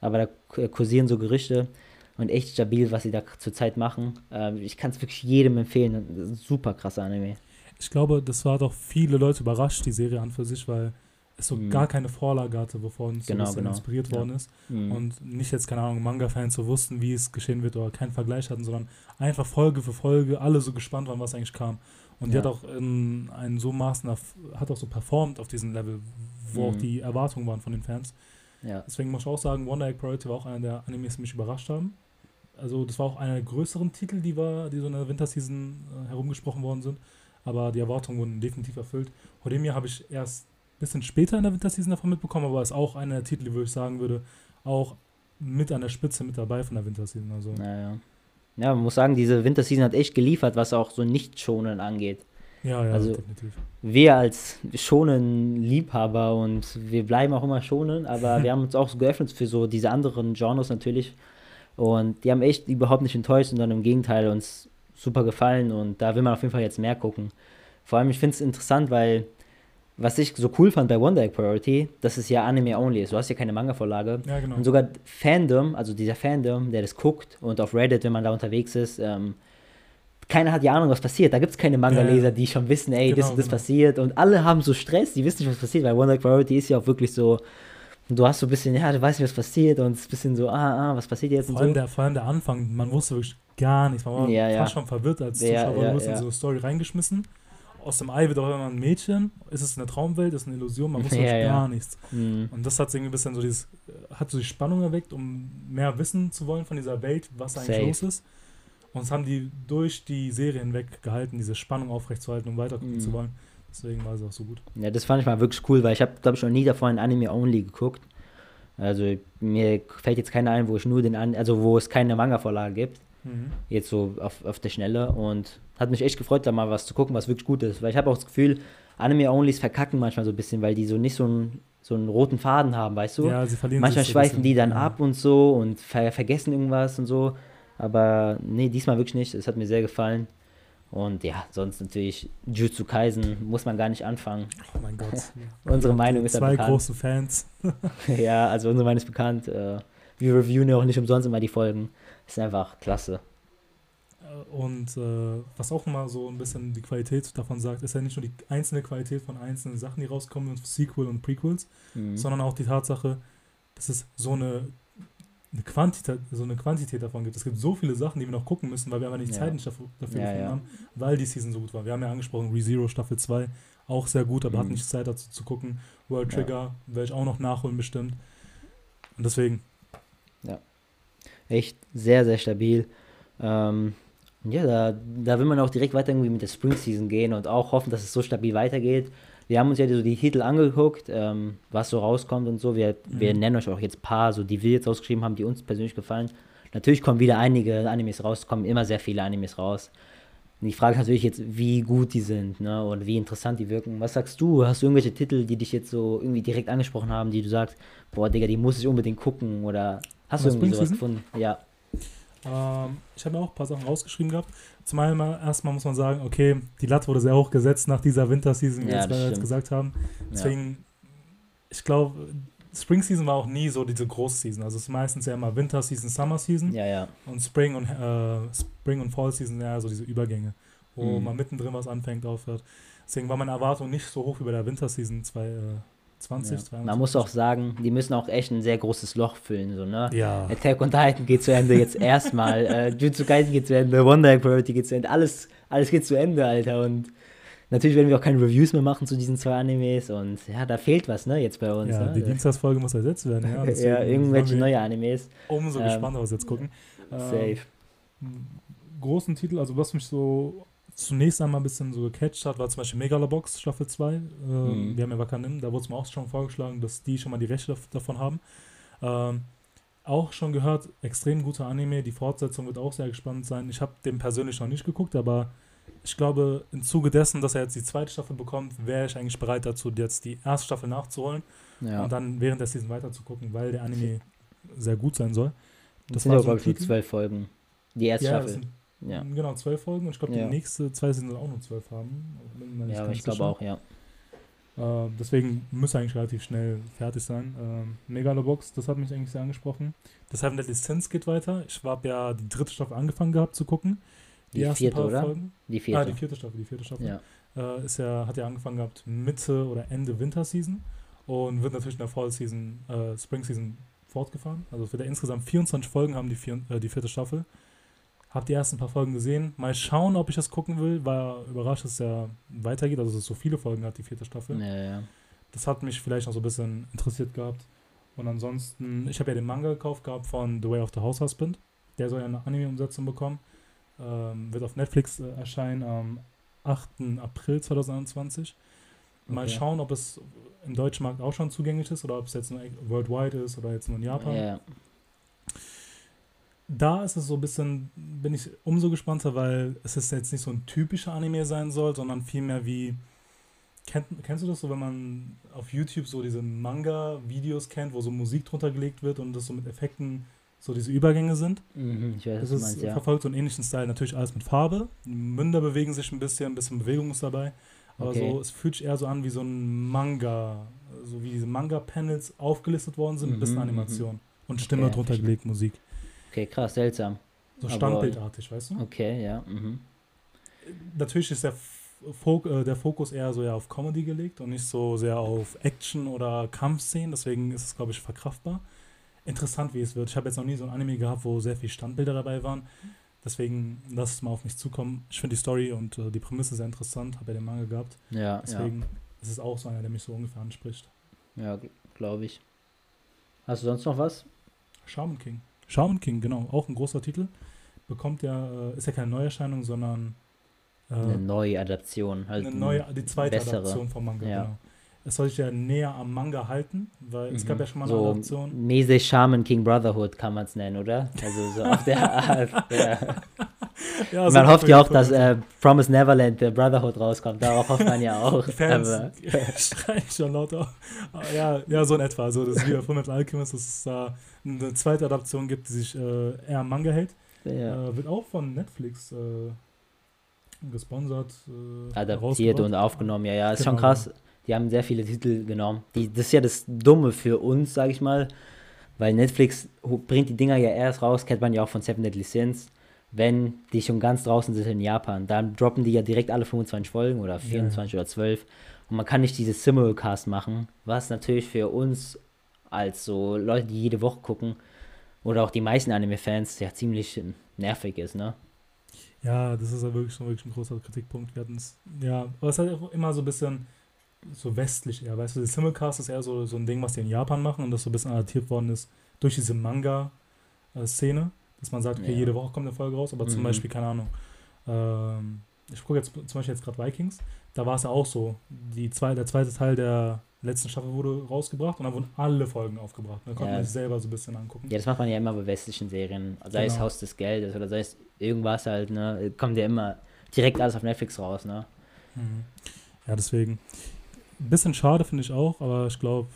Aber da kursieren so Gerüchte und echt stabil, was sie da zurzeit machen. Ähm, ich kann es wirklich jedem empfehlen. Super krasser Anime. Ich glaube, das war doch viele Leute überrascht, die Serie an für sich, weil es so mhm. gar keine Vorlage hatte, wovon es genau, so genau. inspiriert ja. worden ist. Mhm. Und nicht jetzt, keine Ahnung, Manga-Fans so wussten, wie es geschehen wird oder keinen Vergleich hatten, sondern einfach Folge für Folge alle so gespannt waren, was eigentlich kam. Und ja. die hat auch in einem so Maßen, hat auch so performt auf diesem Level, wo mhm. auch die Erwartungen waren von den Fans. Ja. Deswegen muss ich auch sagen, Wonder Egg Priority war auch einer der Animes, die mich überrascht haben. Also das war auch einer der größeren Titel, die, war, die so in der Winterseason äh, herumgesprochen worden sind. Aber die Erwartungen wurden definitiv erfüllt. Hodemia habe ich erst bisschen später in der Winterseason davon mitbekommen, aber ist auch einer der Titel, wo ich sagen würde, auch mit an der Spitze mit dabei von der Winterseason. Also. Ja, ja. man muss sagen, diese Winterseason hat echt geliefert, was auch so Nicht-Schonen angeht. Ja, ja, also, definitiv. Wir als Schonen-Liebhaber und wir bleiben auch immer schonen, aber wir haben uns auch so geöffnet für so diese anderen Genres natürlich. Und die haben echt überhaupt nicht enttäuscht, sondern im Gegenteil uns super gefallen und da will man auf jeden Fall jetzt mehr gucken. Vor allem, ich finde es interessant, weil was ich so cool fand bei One Egg Priority, dass es ja Anime-only ist. Du hast ja keine Manga-Vorlage. Ja, genau. Und sogar Fandom, also dieser Fandom, der das guckt und auf Reddit, wenn man da unterwegs ist, ähm, keiner hat ja Ahnung, was passiert. Da gibt es keine Manga-Leser, die schon wissen, ey, genau, das und das genau. passiert. Und alle haben so Stress, die wissen nicht, was passiert, weil One Egg Priority ist ja auch wirklich so, du hast so ein bisschen, ja, du weißt nicht, was passiert und es ist ein bisschen so, ah, ah, was passiert jetzt vor und allem so. Der, vor allem der Anfang, man wusste wirklich gar nichts. Man war ja, fast ja. schon verwirrt als Zuschauer, ja, ja, du ja. in so eine Story reingeschmissen aus dem Ei wird auch immer ein Mädchen. Ist es eine Traumwelt? Ist es eine Illusion? Man wusste ja, ja. gar nichts. Mhm. Und das hat irgendwie ein bisschen so dieses, hat so die Spannung erweckt, um mehr wissen zu wollen von dieser Welt, was eigentlich Safe. los ist. Und es haben die durch die Serie hinweg gehalten, diese Spannung aufrechtzuerhalten, um weitergucken mhm. zu wollen. Deswegen war es auch so gut. Ja, das fand ich mal wirklich cool, weil ich habe, glaube ich, noch nie davor ein Anime-Only geguckt. Also mir fällt jetzt keiner ein, wo ich nur den, An also wo es keine Manga-Vorlage gibt. Mhm. Jetzt so auf, auf der Schnelle. Und hat mich echt gefreut, da mal was zu gucken, was wirklich gut ist. Weil ich habe auch das Gefühl, Anime-Onlys verkacken manchmal so ein bisschen, weil die so nicht so einen, so einen roten Faden haben, weißt du? Ja, sie verlieren Manchmal sich schweifen die dann ja. ab und so und ver vergessen irgendwas und so. Aber nee, diesmal wirklich nicht. Es hat mir sehr gefallen. Und ja, sonst natürlich Jutsu Kaisen muss man gar nicht anfangen. Oh mein Gott. unsere Meinung ist ja bekannt. Zwei große Fans. ja, also unsere Meinung ist bekannt. Äh, wir reviewen ja auch nicht umsonst immer die Folgen. Ist einfach klasse. Und äh, was auch immer so ein bisschen die Qualität davon sagt, ist ja nicht nur die einzelne Qualität von einzelnen Sachen, die rauskommen, Sequel und Prequels, mhm. sondern auch die Tatsache, dass es so eine, eine, Quantität, so eine Quantität davon gibt. Es gibt so viele Sachen, die wir noch gucken müssen, weil wir einfach nicht ja. Zeit nicht dafür, ja, gefunden ja. haben, weil die Season so gut war. Wir haben ja angesprochen, ReZero Staffel 2, auch sehr gut, aber mhm. hat nicht Zeit dazu zu gucken. World Trigger werde ich auch noch nachholen bestimmt. Und deswegen. Echt sehr, sehr stabil. Ähm, ja, da, da will man auch direkt weiter irgendwie mit der Spring Season gehen und auch hoffen, dass es so stabil weitergeht. Wir haben uns ja so die Titel angeguckt, ähm, was so rauskommt und so. Wir, wir Mhm. nennen euch auch jetzt ein paar, so die wir jetzt ausgeschrieben haben, die uns persönlich gefallen. Natürlich kommen wieder einige Animes raus, kommen immer sehr viele Animes raus. Und die Frage ist natürlich jetzt, wie gut die sind, ne? Und wie interessant die wirken. Was sagst du? Hast du irgendwelche Titel, die dich jetzt so irgendwie direkt angesprochen haben, die du sagst, boah, Digga, die muss ich unbedingt gucken? Oder hast du Was, irgendwie Spring sowas gefunden? Ja. Ähm, ich habe mir auch ein paar Sachen rausgeschrieben gehabt. Zum einen mal, erstmal muss man sagen, okay, die Latte wurde sehr hoch gesetzt nach dieser Winterseason, wie Ja, wir jetzt gesagt haben. ja. Deswegen, ich glaube, Spring Season war auch nie so diese große Season. Also es ist meistens ja immer Winter Season, Summer Season Ja, ja. und Spring und äh, Spring und Fall Season ja so diese Übergänge, wo Mhm. man mittendrin was anfängt, aufhört. Deswegen war meine Erwartung nicht so hoch wie bei der Winter Season 2020. ja. Man muss auch sagen, die müssen auch echt ein sehr großes Loch füllen, so, ne? Ja, Attack on Titan geht zu Ende jetzt erstmal. äh, Jutsu Kaisen geht zu Ende. Wonder Egg Priority geht zu Ende. Alles, alles geht zu Ende, Alter. Und natürlich werden wir auch keine Reviews mehr machen zu diesen zwei Animes. Und ja, da fehlt was, ne, jetzt bei uns. ja ne? die Dienstagsfolge muss ersetzt werden. Ja, ja, irgendwelche neue Animes. Umso Ähm, gespannter, was jetzt gucken. Ähm, Safe. großen Titel, also was mich so zunächst einmal ein bisschen so gecatcht hat, war zum Beispiel Megalobox Staffel 2. Äh, Mhm. Wir haben ja Wakanim, da wurde es mir auch schon vorgeschlagen, dass die schon mal die Rechte dav- davon haben. Ähm, auch schon gehört, extrem guter Anime, die Fortsetzung wird auch sehr gespannt sein. Ich habe den persönlich noch nicht geguckt, aber ich glaube, im Zuge dessen, dass er jetzt die zweite Staffel bekommt, wäre ich eigentlich bereit dazu, jetzt die erste Staffel nachzuholen Ja. und dann während der Season weiter zu gucken, weil der Anime sehr gut sein soll. das das sind ja, glaube ich, nur zwölf Folgen. Die erste Ja, Staffel. Sind Ja. Genau, zwölf Folgen und ich glaube, Ja. die nächste zwei Season auch nur zwölf haben. Ja, aber ich glaube auch, ja. Äh, deswegen müsste eigentlich relativ schnell fertig sein. Ähm, Megalobox, das hat mich eigentlich sehr angesprochen. Das Seven Deadly Sins geht weiter. Ich habe ja die dritte Staffel angefangen gehabt zu gucken. Die vierte, oder? Folgen. Die Ah, vierte. die vierte Staffel, die vierte Staffel. ja. Äh, ist ja, hat ja angefangen gehabt Mitte oder Ende Winterseason und wird natürlich in der Fall Season, äh, Spring Season fortgefahren. Also es wird ja insgesamt 24 Folgen haben die, vier, äh, die vierte Staffel. Hab die ersten paar Folgen gesehen. Mal schauen, ob ich das gucken will. War überrascht, dass es ja weitergeht. Also dass es so viele Folgen hat, die vierte Staffel. Ja, ja. Das hat mich vielleicht noch so ein bisschen interessiert gehabt. Und ansonsten, ich habe ja den Manga gekauft gehabt von The Way of the House Husband. Der soll ja eine Anime-Umsetzung bekommen. Ähm, wird auf Netflix äh, erscheinen am 8. April 2021. Mal Okay. schauen, ob es im deutschen Markt auch schon zugänglich ist oder ob es jetzt nur worldwide ist oder jetzt nur in Japan. Ja, Da ist es so ein bisschen, bin ich umso gespannter, weil es ist jetzt nicht so ein typischer Anime sein soll, sondern vielmehr wie, kennt, kennst du das so, wenn man auf YouTube so diese Manga-Videos kennt, wo so Musik drunter gelegt wird und das so mit Effekten so diese Übergänge sind? mhm, ich weiß, Das ist, meinst, ja. verfolgt so einen ähnlichen Style, natürlich alles mit Farbe. Münder bewegen sich ein bisschen, ein bisschen Bewegung ist dabei. Aber Okay. so, es fühlt sich eher so an wie so ein Manga, so wie diese Manga-Panels aufgelistet worden sind, ein bisschen Mhm, Animation. Und Stimme Okay, drunter verstehe. gelegt, Musik. Okay, krass, seltsam. So standbildartig, weißt du? Okay, ja. Mhm. Natürlich ist der, Fo äh, der Fokus eher so ja auf Comedy gelegt und nicht so sehr auf Action oder Kampfszenen, deswegen ist es, glaube ich, verkraftbar. Interessant, wie es wird. Ich habe jetzt noch nie so ein Anime gehabt, wo sehr viele Standbilder dabei waren. Deswegen lass es mal auf mich zukommen. Ich finde die Story und äh, die Prämisse sehr interessant, habe ja den Manga gehabt. Ja, Deswegen ist es auch so einer, der mich so ungefähr anspricht. ja, ja glaube ich. Hast du sonst noch was? Shaman King. Shaman King, genau, auch ein großer Titel. Bekommt ja, äh, ist ja keine Neuerscheinung, sondern äh, Eine neue Adaption. Halt eine neue, die zweite bessere. Adaption vom Manga, Ja. genau. Es soll sich ja näher am Manga halten, weil es gab Mhm. ja schon mal eine so Adaption. Mese Shaman King Brotherhood kann man es nennen, oder? Also so auf der Art. Ja. Ja, Man hofft ja auch, dass äh, Promise Neverland der Brotherhood rauskommt. Darauf hofft man ja auch. Fans Aber, schreien schon lauter. Ah, Ja, ja, so in etwa. Also das ist wie bei Fullmetal Alchemist, dass es da eine zweite Adaption gibt, die sich äh, eher am Manga hält. ja. Äh, wird auch von Netflix äh, gesponsert. Äh, adaptiert und aufgenommen. Ja, ja, ist schon Genau. krass. Die haben sehr viele Titel genommen. Die, das ist ja das Dumme für uns, sag ich mal, weil Netflix bringt die Dinger ja erst raus, kennt man ja auch von Seven Deadly Sins, wenn die schon ganz draußen sind in Japan. Dann droppen die ja direkt alle 25 Folgen oder 24 oder 12 und man kann nicht dieses Simulcast machen, was natürlich für uns als so Leute, die jede Woche gucken oder auch die meisten Anime-Fans ja ziemlich nervig ist, ne? Ja, das ist ja wirklich schon wirklich ein großer Kritikpunkt. Wir hatten es, ja, aber es ist halt auch immer so ein bisschen, so westlich eher, weißt du, das Simulcast ist eher so, so ein Ding, was die in Japan machen und das so ein bisschen adaptiert worden ist durch diese Manga-Szene, dass man sagt, okay, Ja. jede Woche kommt eine Folge raus, aber zum Mhm. Beispiel, keine Ahnung, ähm, ich gucke jetzt zum Beispiel jetzt gerade Vikings, da war es ja auch so, die zwei, der zweite Teil der letzten Staffel wurde rausgebracht und dann wurden alle Folgen aufgebracht. Dann konnte Ja. man sich selber so ein bisschen angucken. Ja, das macht man ja immer bei westlichen Serien. Sei es Genau. Haus des Geldes oder sei es irgendwas halt, ne? Kommt ja immer direkt alles auf Netflix raus, ne? Mhm. Ja, deswegen. Ein bisschen schade finde ich auch, aber ich glaube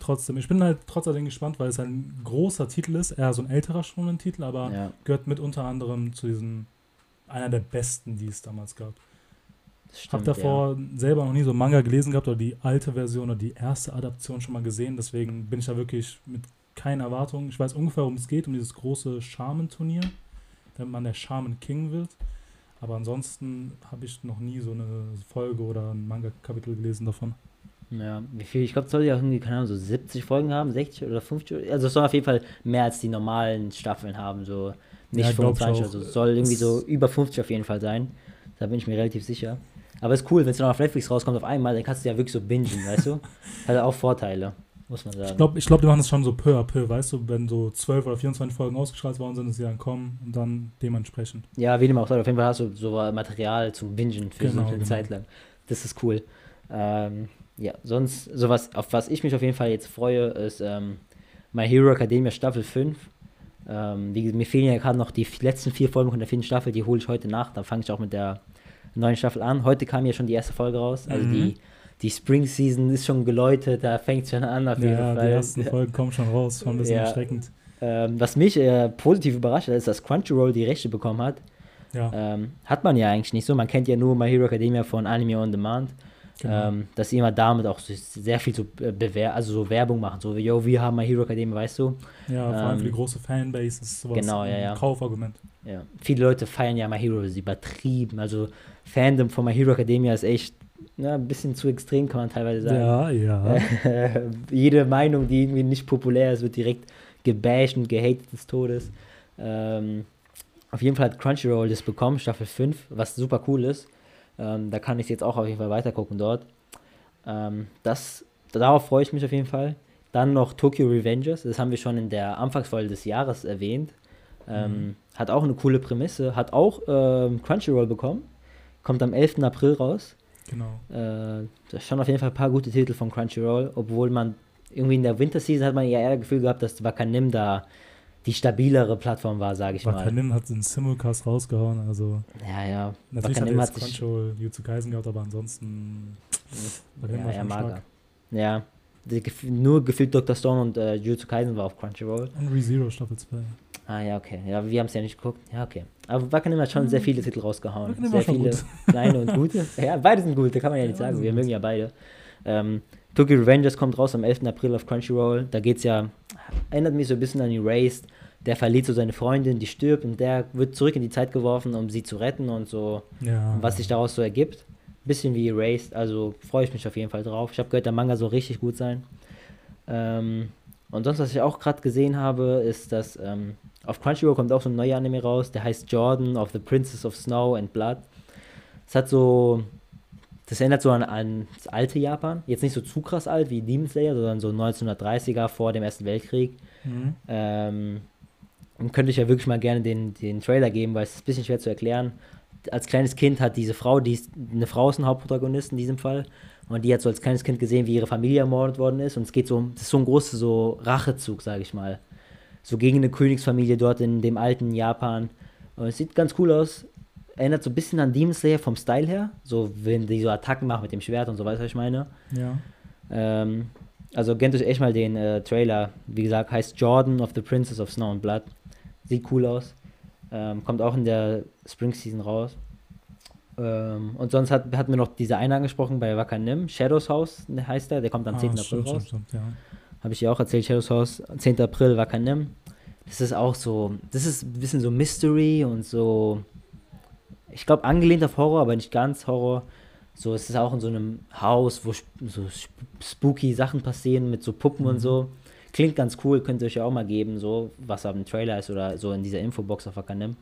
trotzdem, ich bin halt trotzdem gespannt, weil es ein großer Titel ist, eher so ein älterer schon ein Titel, aber Ja, gehört mit unter anderem zu diesen, einer der besten, die es damals gab. stimmt. habe davor selber noch nie so Manga gelesen gehabt oder die alte Version oder die erste Adaption schon mal gesehen, deswegen bin ich da wirklich mit keinen Erwartungen. Ich weiß ungefähr, worum es geht, um dieses große Shaman-Turnier, damit man der Shaman King wird. Aber ansonsten habe ich noch nie so eine Folge oder ein Manga-Kapitel gelesen davon. Ja. wie viel? Ich glaube, es soll ja irgendwie, keine Ahnung, so 70 Folgen haben, 60 oder 50. Also es soll auf jeden Fall mehr als die normalen Staffeln haben, so nicht Ja, glaub ich 25, auch. also es soll irgendwie Es- so über 50 auf jeden Fall sein. Da bin ich mir relativ sicher. Aber ist cool, wenn es dann auf Netflix rauskommt auf einmal, dann kannst du ja wirklich so bingen, weißt du? Hat auch Vorteile, muss man sagen. Ich glaube, ich glaub, die machen das schon so peu à peu, weißt du, wenn so 12 oder 24 Folgen ausgestrahlt worden sind, dass sie dann kommen und dann dementsprechend. Ja, wie dem auch sei, auf jeden Fall hast du so Material zum Bingen für so Genau, eine genau. Zeit lang. Das ist cool. Ähm, ja, sonst, sowas, auf was ich mich auf jeden Fall jetzt freue, ist ähm, My Hero Academia Staffel 5. Ähm, wie, mir fehlen ja gerade noch die letzten vier Folgen von der vierten Staffel, die hole ich heute nach. Dann fange ich auch mit der neuen Staffel an. Heute kam ja schon die erste Folge raus. Also Mhm. die, die Spring Season ist schon geläutet, da fängt es schon an auf jeden Ja, Fall. die ersten Folgen kommen schon raus, schon ein bisschen Ja. erschreckend. Ähm, was mich äh, positiv überrascht hat, ist, dass Crunchyroll die Rechte bekommen hat. Ja, Ähm, hat man ja eigentlich nicht so. Man kennt ja nur My Hero Academia von Anime on Demand. Genau. Ähm, dass sie immer damit auch sehr viel so, äh, bewer also so Werbung machen. So wie, yo, wir haben My Hero Academia, weißt du? ja, vor allem für die ähm, große Fanbase ist sowas genau, ja, ein ja. Kaufargument. Ja. Viele Leute feiern ja My Hero, ist übertrieben. Also Fandom von My Hero Academia ist echt na, ein bisschen zu extrem, kann man teilweise sagen. Ja, ja. Jede Meinung, die irgendwie nicht populär ist, wird direkt gebasht und gehatet des Todes. Ähm, auf jeden Fall hat Crunchyroll das bekommen, Staffel 5, was super cool ist. Ähm, da kann ich jetzt auch auf jeden Fall weitergucken dort. Ähm, das, darauf freue ich mich auf jeden Fall. Dann noch Tokyo Revengers, das haben wir schon in der Anfangsfolge des Jahres erwähnt. Ähm, Mhm. Hat auch eine coole Prämisse, hat auch ähm, Crunchyroll bekommen. Kommt am 11. April raus. Genau. Äh, das schon auf jeden Fall ein paar gute Titel von Crunchyroll, obwohl man irgendwie in der Winterseason hat man ja eher das Gefühl gehabt, dass Wakanim da die stabilere Plattform war, sage ich mal. Wakanim hat den Simulcast rausgehauen, also Ja, ja. natürlich hat er jetzt hat Crunchyroll Jutsu Kaisen gehabt, aber ansonsten Wakanim ja, war schon mager. stark. Ja. Die, nur gefühlt Dr. Stone und äh, Jujutsu Kaisen war auf Crunchyroll. Und ReZero Staffel 2. Ah ja, okay. Ja, wir haben es ja nicht geguckt. Ja, okay. Aber Wakanim hat schon sehr viele Titel rausgehauen. Sehr viele gut. kleine und gute. Ja, beide sind gut, da kann man ja nicht Ja, sagen. Wir mögen ja beide. Ähm, Tokyo Revengers kommt raus am 11. April auf Crunchyroll. Da geht's ja, erinnert mich so ein bisschen an Erased. Der verliert so seine Freundin, die stirbt und der wird zurück in die Zeit geworfen, um sie zu retten und so, Ja. was sich daraus so ergibt. Bisschen wie Erased, also freue ich mich auf jeden Fall drauf. Ich habe gehört, der Manga soll richtig gut sein. Ähm, und sonst, was ich auch gerade gesehen habe, ist, dass ähm, auf Crunchyroll kommt auch so ein neuer Anime raus, der heißt Jordan of the Princess of Snow and Blood. Es hat so, das erinnert so an, an das alte Japan. Jetzt nicht so zu krass alt wie Demon Slayer, sondern so 1930er vor dem Ersten Weltkrieg. Mhm. Ähm, und könnte ich ja wirklich mal gerne den, den Trailer geben, weil es ist ein bisschen schwer zu erklären. Als kleines Kind hat diese Frau, die ist, eine Frau ist ein Hauptprotagonist in diesem Fall, und die hat so als kleines Kind gesehen, wie ihre Familie ermordet worden ist. Und es geht so, um- das ist so ein großer so Rachezug, sage ich mal. So gegen eine Königsfamilie dort in dem alten Japan. Und es sieht ganz cool aus. Erinnert so ein bisschen an Demon Slayer vom Style her. So, wenn die so Attacken machen mit dem Schwert und so, weißt du, was ich meine? Ja. Ähm, also gönnt euch echt mal den äh, Trailer. Wie gesagt, heißt Jordan of the Princess of Snow and Blood. Sieht cool aus. Ähm, kommt auch in der Spring Season raus. Ähm, und sonst hat, hatten wir noch diese eine angesprochen bei Wakanim. Shadows House heißt der. Der kommt am 10. Ah, April stimmt, raus. stimmt, stimmt, ja. Habe ich ja auch erzählt. Shadows House, 10. April Wakanim. Das ist auch so, das ist ein bisschen so Mystery und so, ich glaube angelehnt auf Horror, aber nicht ganz Horror. So, es ist auch in so einem Haus, wo so sp- spooky Sachen passieren mit so Puppen und Mhm. so. Klingt ganz cool, könnt ihr euch ja auch mal geben, so, was am Trailer ist oder so in dieser Infobox auf Wakanim.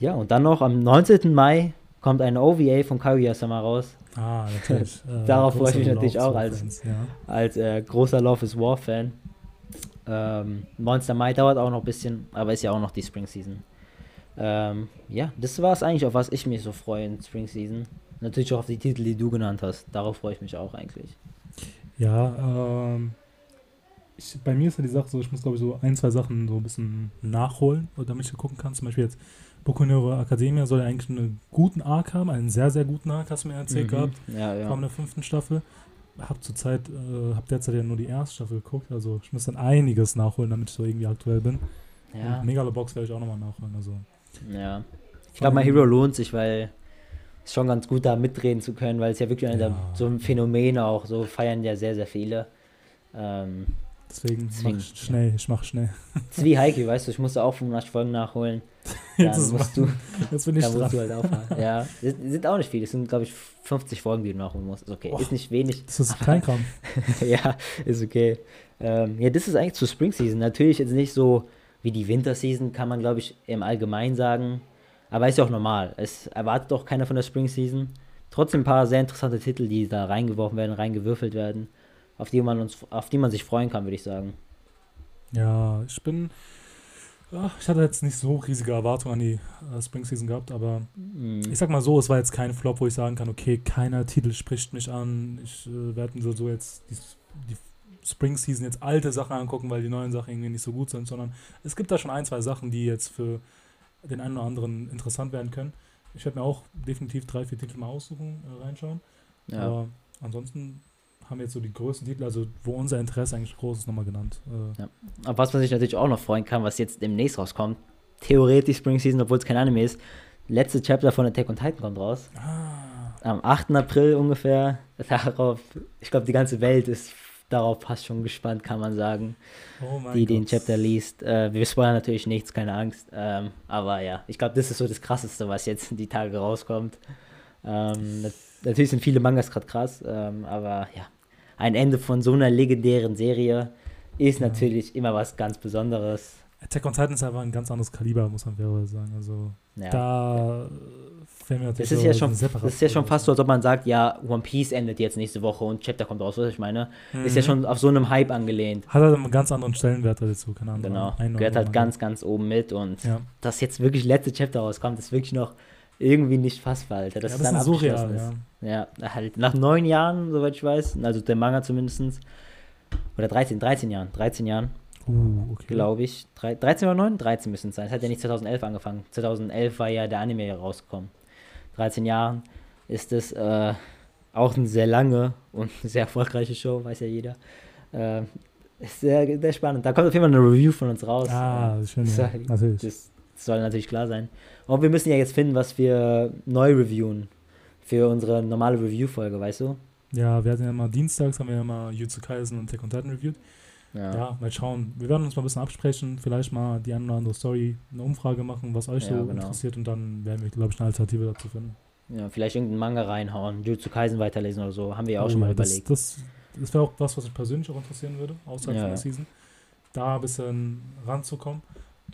Ja, und dann noch am 19. Mai kommt eine OVA von Kaguya-sama raus. Ah, natürlich. Äh, Darauf freue ich mich natürlich auch als- Fans, Ja. als äh, großer Love is War Fan. Ähm, Monster Mai dauert auch noch ein bisschen, aber ist ja auch noch die Spring Season. Ähm, ja, das war es eigentlich, auf was ich mich so freue in Spring Season. Natürlich auch auf die Titel, die du genannt hast. Darauf freue ich mich auch eigentlich. Ja, ähm, ich, bei mir ist ja die Sache so, ich muss glaube ich so ein, zwei Sachen so ein bisschen nachholen, damit ich gucken kann. Zum Beispiel jetzt Boku Hero Academia soll ja eigentlich einen guten Arc haben, einen sehr, sehr guten Arc, hast du mir erzählt Mhm. gehabt, Ja, ja. vor der fünften Staffel. Hab zurzeit, äh, hab derzeit ja nur die erste Staffel geguckt, also ich muss dann einiges nachholen, damit ich so irgendwie aktuell bin. Ja, Und Megalobox werde ich auch nochmal nachholen, also. Ja. Ich glaube, My Hero lohnt sich, weil es schon ganz gut da mitreden zu können, weil es ja wirklich einer der, Ja. so ein Phänomen auch, so feiern ja sehr, sehr viele. Ähm, Deswegen mach Deswegen, ich schnell, ich mach schnell. es ist wie Heike, weißt du, ich musste auch 85 Folgen nachholen. Jetzt, Dann ist musst du, jetzt bin ich da musst du halt aufhören. Ja, es sind auch nicht viele. Es sind, glaube ich, 50 Folgen, die du nachholen musst. Ist okay. Boah. Ist nicht wenig. Das ist Kleinkram. ja, ist okay. Ähm, ja, das ist eigentlich zur Spring Season. Natürlich jetzt nicht so wie die Winter Season, kann man, glaube ich, im Allgemeinen sagen. Aber ist ja auch normal. Es erwartet auch keiner von der Spring Season. Trotzdem ein paar sehr interessante Titel, die da reingeworfen werden, reingewürfelt werden, auf die man uns, auf die man sich freuen kann, würde ich sagen. Ja, ich bin. Ach, ich hatte jetzt nicht so riesige Erwartungen an die äh, Spring Season gehabt, aber Mhm. ich sag mal so, es war jetzt kein Flop, wo ich sagen kann, okay, keiner Titel spricht mich an. Ich äh, werde so, so jetzt die, die Spring Season jetzt alte Sachen angucken, weil die neuen Sachen irgendwie nicht so gut sind, sondern es gibt da schon ein, zwei Sachen, die jetzt für den einen oder anderen interessant werden können. Ich werde mir auch definitiv drei, vier Titel mal aussuchen, äh, reinschauen. Ja. Aber ansonsten haben wir jetzt so die größten Titel, also wo unser Interesse eigentlich groß ist, nochmal genannt. Äh, Auf was man sich natürlich auch noch freuen kann, was jetzt demnächst rauskommt. Theoretisch Spring Season, obwohl es kein Anime ist. Letzte Chapter von Attack on Titan kommt raus. Ah, Am 8. April ungefähr. Darauf, ich glaube, die ganze Welt ist darauf fast schon gespannt, kann man sagen, oh die den Gott. Chapter liest. Äh, wir spoilern natürlich nichts, keine Angst. Ähm, aber ja, ich glaube, das ist so das Krasseste, was jetzt die Tage rauskommt. Ähm, nat- natürlich sind viele Mangas gerade krass, ähm, aber ja, ein Ende von so einer legendären Serie ist Ja. natürlich immer was ganz Besonderes. Attack on Titan ist einfach ein ganz anderes Kaliber, muss man fairerweise sagen. Also Ja. da natürlich Das ist so ja schon, das ist ja schon fast so, als ob man sagt, ja, One Piece endet jetzt nächste Woche und Chapter kommt raus, was ich meine. Ist ja Mhm. schon auf so einem Hype angelehnt. Hat halt einen ganz anderen Stellenwert dazu, keine Ahnung. Genau. Ein- Gehört halt ganz, ganz oben mit und Ja, dass jetzt wirklich letzte Chapter rauskommt, ist wirklich noch irgendwie nicht fassbar, Alter. das, Das ja, ist das dann ist surreal, abgeschlossen ja. ist. Ja, halt nach neun Jahren, soweit ich weiß, also der Manga zumindest, oder 13, 13 Jahren, 13 Jahren, Uh, okay. glaube ich. Drei- 13 oder 9? 13 müssen es sein. Es hat ja nicht 2011 angefangen. 2011 war ja der Anime ja rausgekommen. 13 Jahren ist es äh, auch eine sehr lange und sehr erfolgreiche Show, weiß ja jeder. Äh, ist sehr, sehr spannend. Da kommt auf jeden Fall eine Review von uns raus. Ah, das ist schön, ja. Sorry. Natürlich. das soll natürlich klar sein. Und wir müssen ja jetzt finden, was wir neu reviewen. Für unsere normale Review-Folge, weißt du? Ja, wir hatten ja mal dienstags, haben wir ja mal Jutsu Kaisen und Attack on Titan reviewed. Ja. mal schauen. Wir werden uns mal ein bisschen absprechen, vielleicht mal die eine oder andere Story, eine Umfrage machen, was euch Ja, so genau. interessiert und dann werden wir, glaube ich, eine Alternative dazu finden. Ja, vielleicht irgendeinen Manga reinhauen, Jujutsu Kaisen weiterlesen oder so. Haben wir ja auch Oh schon mal ja, das, überlegt. Das, das wäre auch was, was mich persönlich auch interessieren würde, außerhalb Ja, von der ja. Season. Da ein bisschen ranzukommen.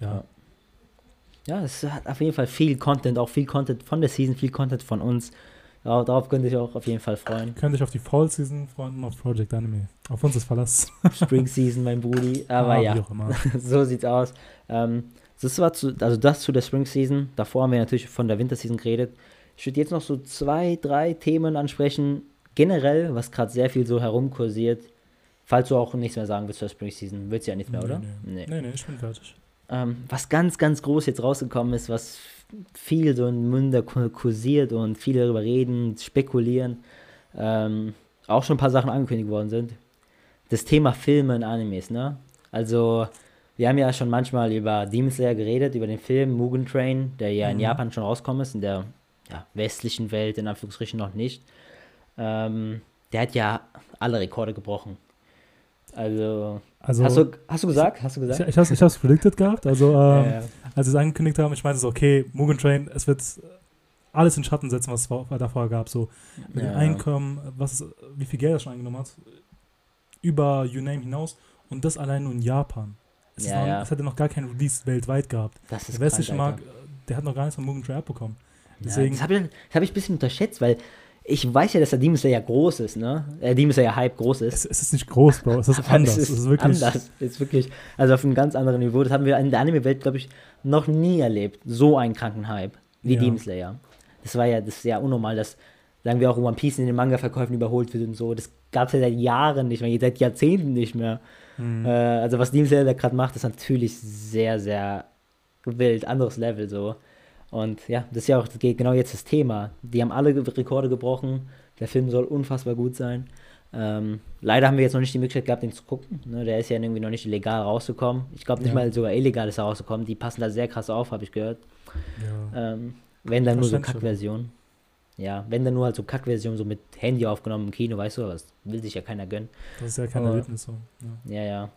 Ja, Ja. Ja, es hat auf jeden Fall viel Content, auch viel Content von der Season, viel Content von uns. Ja, darauf könnt ihr euch auch auf jeden Fall freuen. Könnt euch auf die Fall Season freuen und auf Project Anime. Auf uns ist Verlass. Spring Season, mein Brudi. Aber Ah, ja, Wie auch immer. so sieht's aus. Ähm, das war zu, also das zu der Spring Season. Davor haben wir natürlich von der Winter Season geredet. Ich würde jetzt noch so zwei, drei Themen ansprechen. Generell, was gerade sehr viel so herumkursiert. Falls du auch nichts mehr sagen willst zur Spring Season, willst du ja nichts mehr, Nee, oder? nee. Nee, nee, ich bin fertig. Ähm, was ganz, ganz groß jetzt rausgekommen ist, was viel so in Münder ku- kursiert und viele darüber reden, spekulieren, ähm, auch schon ein paar Sachen angekündigt worden sind. Das Thema Filme und Animes, ne? Also, wir haben ja schon manchmal über Demon Slayer geredet, über den Film Mugen Train, der ja in Mhm. Japan schon rausgekommen ist, in der ja, westlichen Welt in Anführungsstrichen noch nicht. Ähm, der hat ja alle Rekorde gebrochen. Also, Also, hast, du, hast du gesagt? Hast du ich, gesagt? ich habe es predicted gehabt. Also, ähm, Ja, als sie es angekündigt haben, ich meinte so, okay, Mugen Train, es wird alles in Schatten setzen, was es vor- davor gab. So, mit Ja. Einkommen, was, wie viel Geld er schon eingenommen hat, über You Name hinaus und das allein nur in Japan. Es, Ja, noch, ja. es hätte noch gar kein Release weltweit gehabt. Das ist Der westliche Markt, der hat noch gar nichts von Mugen Train abbekommen. Deswegen, das habe ich, das hab ich ein bisschen unterschätzt, weil ich weiß ja, dass der Demon Slayer groß ist, ne? Der Demon Slayer Hype groß ist. es, es ist nicht groß, Bro. Es ist anders. Es Es ist, wirklich. anders. Es ist wirklich, also auf einem ganz anderen Niveau. Das haben wir in der Anime-Welt, glaube ich, noch nie erlebt. So einen kranken Hype wie Ja. Demon Slayer. Das war ja, das ist ja unnormal, dass, sagen wir auch, One Piece in den Manga-Verkäufen überholt wird und so. Das gab es ja seit Jahren nicht mehr, seit Jahrzehnten nicht mehr. Mhm. Äh, also was Demon Slayer da gerade macht, ist natürlich sehr, sehr wild, anderes Level so. Und ja, das ist ja auch genau jetzt das Thema. Die haben alle Rekorde gebrochen. Der Film soll unfassbar gut sein. Ähm, leider haben wir jetzt noch nicht die Möglichkeit gehabt, den zu gucken. Ne, der ist ja irgendwie noch nicht legal rausgekommen. Ich glaube nicht Ja. mal sogar illegal ist er rausgekommen. Die passen da sehr krass auf, habe ich gehört. Ja. Ähm, wenn dann nur so. Kackversion. Ja, wenn dann nur halt so Kackversion, so mit Handy aufgenommen im Kino, weißt du, was will sich ja keiner gönnen. Das ist ja kein Erlebnis so. Ja. Ja,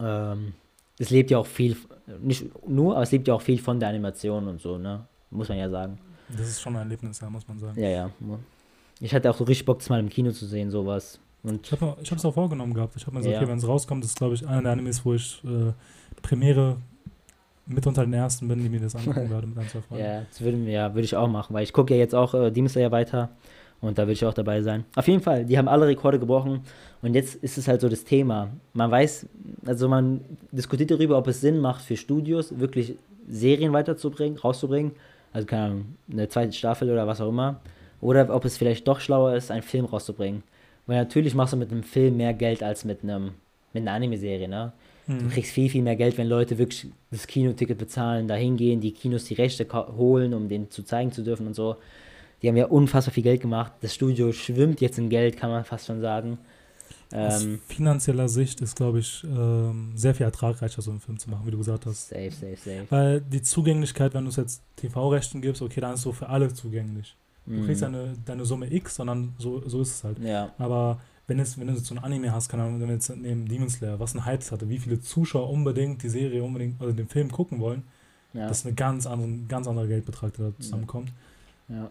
ja. Ähm, es lebt ja auch viel, nicht nur, aber es lebt ja auch viel von der Animation und so, ne? Muss man ja sagen. Das ist schon ein Erlebnis, ja, muss man sagen. Ja, ja. Ich hatte auch so richtig Bock, das mal im Kino zu sehen, sowas. Und Ich habe es auch vorgenommen gehabt. Ich habe mir so, Ja. okay, wenn es rauskommt, das ist, glaube ich, einer der Animes, wo ich äh, Premiere mit unter den ersten bin, die mir das angucken werde mit ein, zwei Freunden. ja, das würden wir, ja, würde ich auch machen, weil ich gucke ja jetzt auch äh, Demon Slayer weiter und da würde ich auch dabei sein. Auf jeden Fall, die haben alle Rekorde gebrochen und jetzt ist es halt so das Thema. Man weiß, also man diskutiert darüber, ob es Sinn macht für Studios, wirklich Serien weiterzubringen, rauszubringen, also keine Ahnung, eine zweite Staffel oder was auch immer, oder ob es vielleicht doch schlauer ist, einen Film rauszubringen. Weil natürlich machst du mit einem Film mehr Geld als mit einem mit einer Anime-Serie, ne? Du Mhm. kriegst viel, viel mehr Geld, wenn Leute wirklich das Kinoticket bezahlen, da hingehen, die Kinos die Rechte holen, um den zu zeigen zu dürfen und so. Die haben ja unfassbar viel Geld gemacht. Das Studio schwimmt jetzt in Geld, kann man fast schon sagen. Aus Ähm, finanzieller Sicht ist, glaube ich, ähm, sehr viel ertragreicher, so einen Film zu machen, wie du gesagt hast. safe, safe, safe. Weil die Zugänglichkeit, wenn du es jetzt TV-Rechten gibst, okay, dann ist es so für alle zugänglich. Du kriegst Mhm. deine, deine Summe X, sondern so, so ist es halt. Ja, Aber wenn, es, wenn du jetzt so ein Anime hast, wenn wir jetzt nehmen Demon Slayer, was ein Hype hatte, wie viele Zuschauer unbedingt die Serie unbedingt oder den Film gucken wollen, ja, das ist eine ganz andere, ein ganz anderer Geldbetrag, der da zusammenkommt. ja.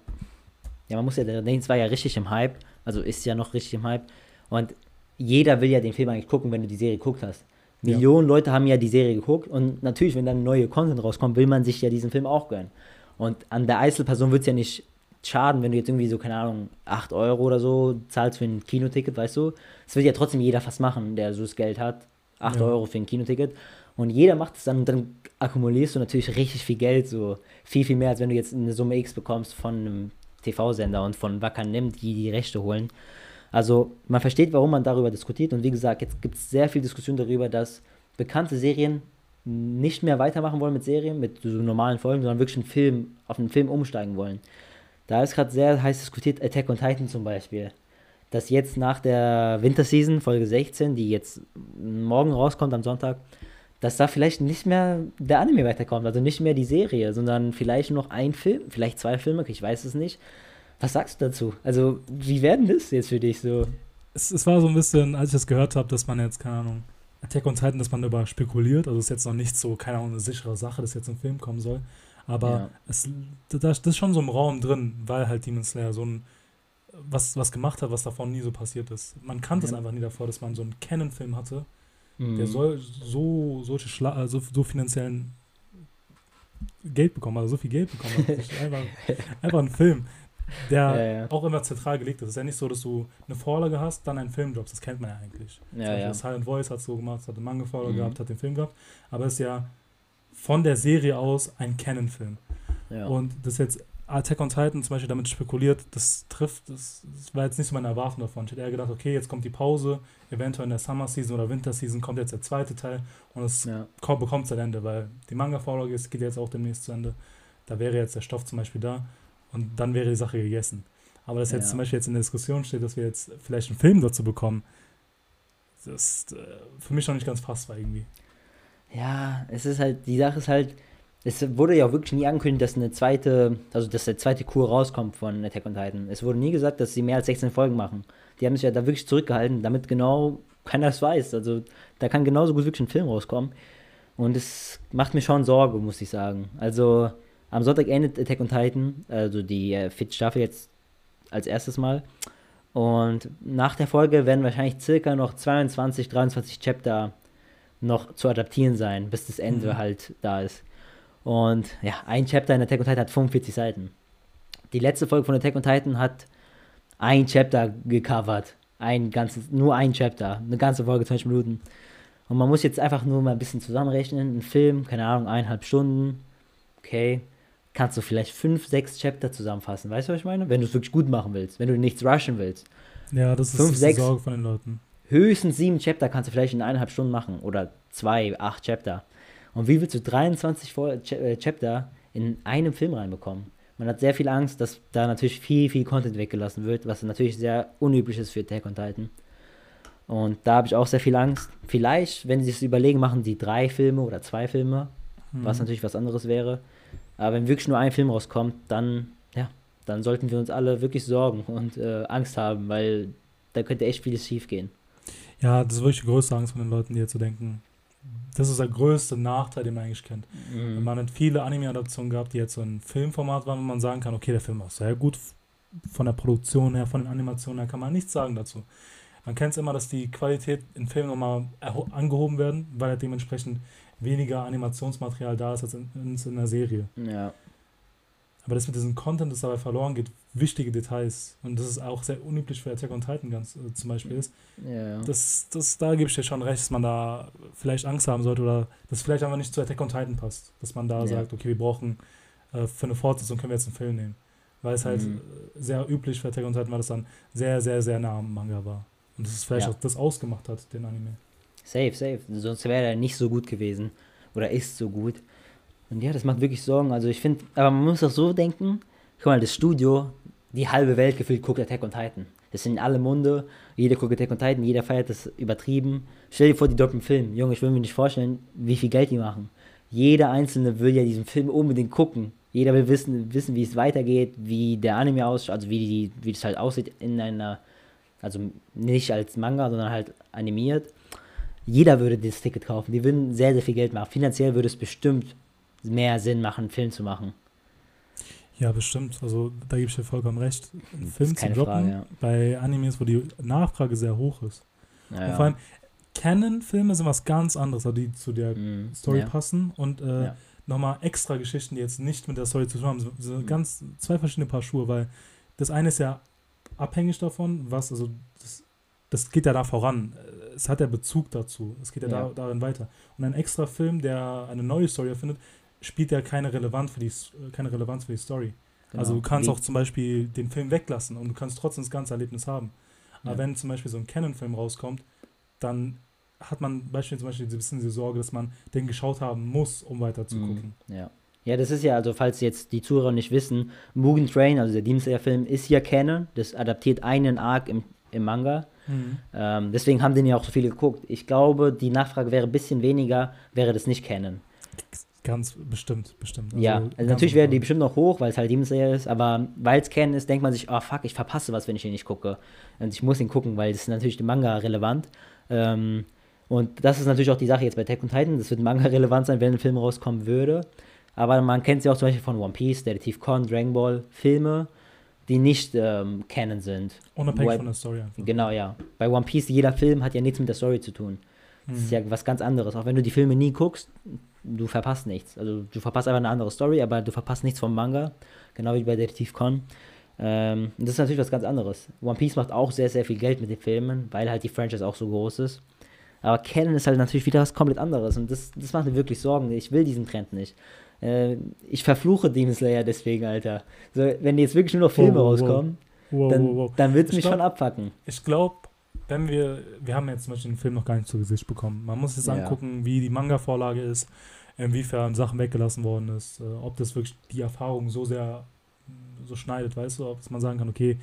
Ja, man muss ja, der Ding war ja richtig im Hype, also ist ja noch richtig im Hype. Und jeder will ja den Film eigentlich gucken, wenn du die Serie geguckt hast. Ja. Millionen Leute haben ja die Serie geguckt und natürlich, wenn dann neue Content rauskommt, will man sich ja diesen Film auch gönnen. Und an der Einzelperson wird es ja nicht schaden, wenn du jetzt irgendwie so, keine Ahnung, 8 Euro oder so zahlst für ein Kinoticket, weißt du? Das wird ja trotzdem jeder fast machen, der so das Geld hat. 8 Ja. Euro für ein Kinoticket. Und jeder macht es dann und dann akkumulierst du natürlich richtig viel Geld, so viel, viel mehr, als wenn du jetzt eine Summe X bekommst von einem TV-Sender und von Wakanim, die die Rechte holen. Also man versteht, warum man darüber diskutiert. Und wie gesagt, jetzt gibt es sehr viel Diskussion darüber, dass bekannte Serien nicht mehr weitermachen wollen mit Serien, mit so normalen Folgen, sondern wirklich einen Film, auf einen Film umsteigen wollen. Da ist gerade sehr heiß diskutiert, Attack on Titan zum Beispiel. Dass jetzt nach der Winterseason, Folge 16, die jetzt morgen rauskommt am Sonntag, dass da vielleicht nicht mehr der Anime weiterkommt, also nicht mehr die Serie, sondern vielleicht noch ein Film, vielleicht zwei Filme, ich weiß es nicht. Was sagst du dazu? Also, wie werden das jetzt für dich so? Es, es war so ein bisschen, als ich das gehört habe, dass man jetzt, keine Ahnung, Attack on Titan, dass man darüber spekuliert, also es ist jetzt noch nicht so, keine Ahnung, eine sichere Sache, dass jetzt ein Film kommen soll, aber Ja. es, das, das ist schon so im Raum drin, weil halt Demon Slayer so ein, was, was gemacht hat, was davon nie so passiert ist. Man kannte es Ja. einfach nie davor, dass man so einen Canon-Film hatte, Mhm. der soll so, solche Schla äh, so, so finanziellen Geld bekommen, also so viel Geld bekommen hat. Das ist einfach, einfach ein Film, der Ja, ja. auch immer zentral gelegt ist. Es ist ja nicht so, dass du eine Vorlage hast, dann einen Film droppst. Das kennt man ja eigentlich. Ja, ja. Silent Voice hat es so gemacht, hat eine Manga-Vorlage Mhm. gehabt, hat den Film gehabt. Aber es ist ja von der Serie aus ein Canon-Film. ja. Und das jetzt Attack on Titan zum Beispiel damit spekuliert, das trifft, das, das war jetzt nicht so meine Erwartung davon. Ich hätte eher gedacht, okay, jetzt kommt die Pause, eventuell in der Summer Season oder Winter Season kommt jetzt der zweite Teil und es ja. kommt, bekommt sein Ende, weil die Manga-Vorlage geht jetzt auch demnächst zu Ende. Da wäre jetzt der Stoff zum Beispiel da und dann wäre die Sache gegessen. Aber dass jetzt Ja. zum Beispiel jetzt in der Diskussion steht, dass wir jetzt vielleicht einen Film dazu bekommen, das ist äh, für mich noch nicht ganz fassbar irgendwie. Ja, es ist halt, die Sache ist halt, es wurde ja auch wirklich nie angekündigt, dass eine zweite, also dass der zweite Kur rauskommt von Attack on Titan. Es wurde nie gesagt, dass sie mehr als 16 Folgen machen. Die haben sich ja da wirklich zurückgehalten, damit genau keiner es weiß. Also da kann genauso gut wirklich ein Film rauskommen. Und es macht mir schon Sorge, muss ich sagen. Also am Sonntag endet Attack on Titan, also die äh, vierte Staffel jetzt als erstes Mal. Und nach der Folge werden wahrscheinlich circa noch 22, 23 Chapter noch zu adaptieren sein, bis das Ende Mhm. halt da ist. Und ja, ein Chapter in Attack on Titan hat 45 Seiten. Die letzte Folge von Attack on Titan hat ein Chapter gecovert. Ein ganzes, nur ein Chapter. Eine ganze Folge, 20 Minuten. Und man muss jetzt einfach nur mal ein bisschen zusammenrechnen. Ein Film, keine Ahnung, eineinhalb Stunden. Okay. Kannst du vielleicht fünf, sechs Chapter zusammenfassen. Weißt du, was ich meine? Wenn du es wirklich gut machen willst. Wenn du nichts rushen willst. Ja, das ist Fünf, die sechs. Sorge von den Leuten. Höchstens sieben Chapter kannst du vielleicht in eineinhalb Stunden machen. Oder zwei, acht Chapter. Und wie willst du 23 Vol- Cha- äh, Chapter in einem Film reinbekommen? Man hat sehr viel Angst, dass da natürlich viel, viel Content weggelassen wird, was natürlich sehr unüblich ist für Attack on Titan. Und da habe ich auch sehr viel Angst. Vielleicht, wenn sie es überlegen, machen sie drei Filme oder zwei Filme, was Mhm. natürlich was anderes wäre. Aber wenn wirklich nur ein Film rauskommt, dann, ja, dann sollten wir uns alle wirklich sorgen und äh, Angst haben, weil da könnte echt vieles schief gehen. Ja, das ist wirklich die größte Angst von den Leuten, die jetzt so denken. Das ist der größte Nachteil, den man eigentlich kennt. Mhm. Man hat viele Anime-Adaptionen gehabt, die jetzt so ein Filmformat waren, wo man sagen kann, okay, der Film war sehr gut von der Produktion her, von den Animationen her, kann man nichts sagen dazu. Man kennt es immer, dass die Qualität in Filmen nochmal angehoben werden, weil halt dementsprechend weniger Animationsmaterial da ist als in, als in der Serie. Ja, Aber das mit diesem Content, das dabei verloren geht, wichtige Details, und das ist auch sehr unüblich für Attack on Titan ganz äh, zum Beispiel ist, ja, das, das, da gebe ich dir schon recht, dass man da vielleicht Angst haben sollte oder das vielleicht einfach nicht zu Attack on Titan passt. Dass man da Ja. sagt, okay, wir brauchen äh, für eine Fortsetzung können wir jetzt einen Film nehmen. Weil es halt Mhm. äh, sehr üblich für Attack on Titan war, dass dann sehr, sehr, sehr nah am Manga war. Und das ist vielleicht Ja. auch das ausgemacht hat, den Anime. Safe, safe. Sonst wäre er nicht so gut gewesen. Oder ist so gut. Und ja, das macht wirklich Sorgen. Also ich finde, aber man muss auch so denken, guck mal, das Studio, die halbe Welt gefühlt guckt Attack on Titan. Das sind in alle Munde, jeder guckt Attack on Titan, jeder feiert das übertrieben. Stell dir vor, die droppen einen Film. Junge, ich will mir nicht vorstellen, wie viel Geld die machen. Jeder Einzelne will ja diesen Film unbedingt gucken. Jeder will wissen, wissen wie es weitergeht, wie der Anime ausschaut, also wie, die, wie das halt aussieht in einer, also nicht als Manga, sondern halt animiert jeder würde das Ticket kaufen. Die würden sehr, sehr viel Geld machen. Finanziell würde es bestimmt mehr Sinn machen, einen Film zu machen. Ja, bestimmt. Also da gebe ich dir vollkommen recht. Einen Film zu droppen Frage, ja. bei Animes, wo die Nachfrage sehr hoch ist. Ja, Und vor allem, Canon-Filme sind was ganz anderes, also die zu der Mhm. Story ja. passen und äh, Ja. nochmal extra Geschichten, die jetzt nicht mit der Story zu tun haben, so, Mhm. ganz zwei verschiedene Paar Schuhe, weil das eine ist ja abhängig davon, was, also das, das geht ja da voran. Es hat ja Bezug dazu. Es geht ja, Ja. Da, darin weiter. Und ein extra Film, der eine neue Story erfindet, spielt ja keine Relevanz für die, S- keine Relevanz für die Story. Genau. Also du kannst Wie- auch zum Beispiel den Film weglassen und du kannst trotzdem das ganze Erlebnis haben. Aber Ja. wenn zum Beispiel so ein Canon-Film rauskommt, dann hat man beispielsweise zum Beispiel ein bisschen diese Sorge, dass man den geschaut haben muss, um weiter zu gucken. Mhm. Ja. Ja, das ist ja, also falls jetzt die Zuhörer nicht wissen, Mugen Train, also der Demon ist ja Canon. Das adaptiert einen Arc im, im Manga. Ähm, deswegen haben den ja auch so viele geguckt. Ich glaube, die Nachfrage wäre ein bisschen weniger, wäre das nicht Canon. Ganz bestimmt, bestimmt. ja, ganz also natürlich wäre die bestimmt. noch hoch, weil es halt Demon ist, aber weil es Canon ist, denkt man sich, oh fuck, ich verpasse was, wenn ich ihn nicht gucke. Und ich muss ihn gucken, weil das ist natürlich dem Manga relevant. Ähm, und das ist natürlich auch die Sache jetzt bei Attack on Titan. Das wird Manga relevant sein, wenn ein Film rauskommen würde. Aber man kennt sie auch zum Beispiel von One Piece, Detective Con, Dragon Ball, Filme, die nicht ähm, Canon sind. Unabhängig Wobei- von der Story einfach. Genau, ja. Bei One Piece, jeder Film hat ja nichts mit der Story zu tun. Das ist Mhm. ja was ganz anderes. Auch wenn du die Filme nie guckst, du verpasst nichts. Also du verpasst einfach eine andere Story, aber du verpasst nichts vom Manga. Genau wie bei Detektiv Con. Ähm, und das ist natürlich was ganz anderes. One Piece macht auch sehr, sehr viel Geld mit den Filmen, weil halt die Franchise auch so groß ist. Aber Canon ist halt natürlich wieder was komplett anderes und das, das macht mir wirklich Sorgen. Ich will diesen Trend nicht. Äh, ich verfluche Demon Slayer deswegen, Alter. So, wenn jetzt wirklich nur noch Filme Wow, wow, rauskommen, Wow, dann, dann wird es Ich mich glaub- schon abfacken. Ich glaube, wenn wir, wir haben jetzt zum Beispiel den Film noch gar nicht zu Gesicht bekommen. Man muss jetzt Ja. angucken, wie die Manga-Vorlage ist, inwiefern Sachen weggelassen worden ist, äh, ob das wirklich die Erfahrung so sehr so schneidet, weißt du, ob man sagen kann, okay,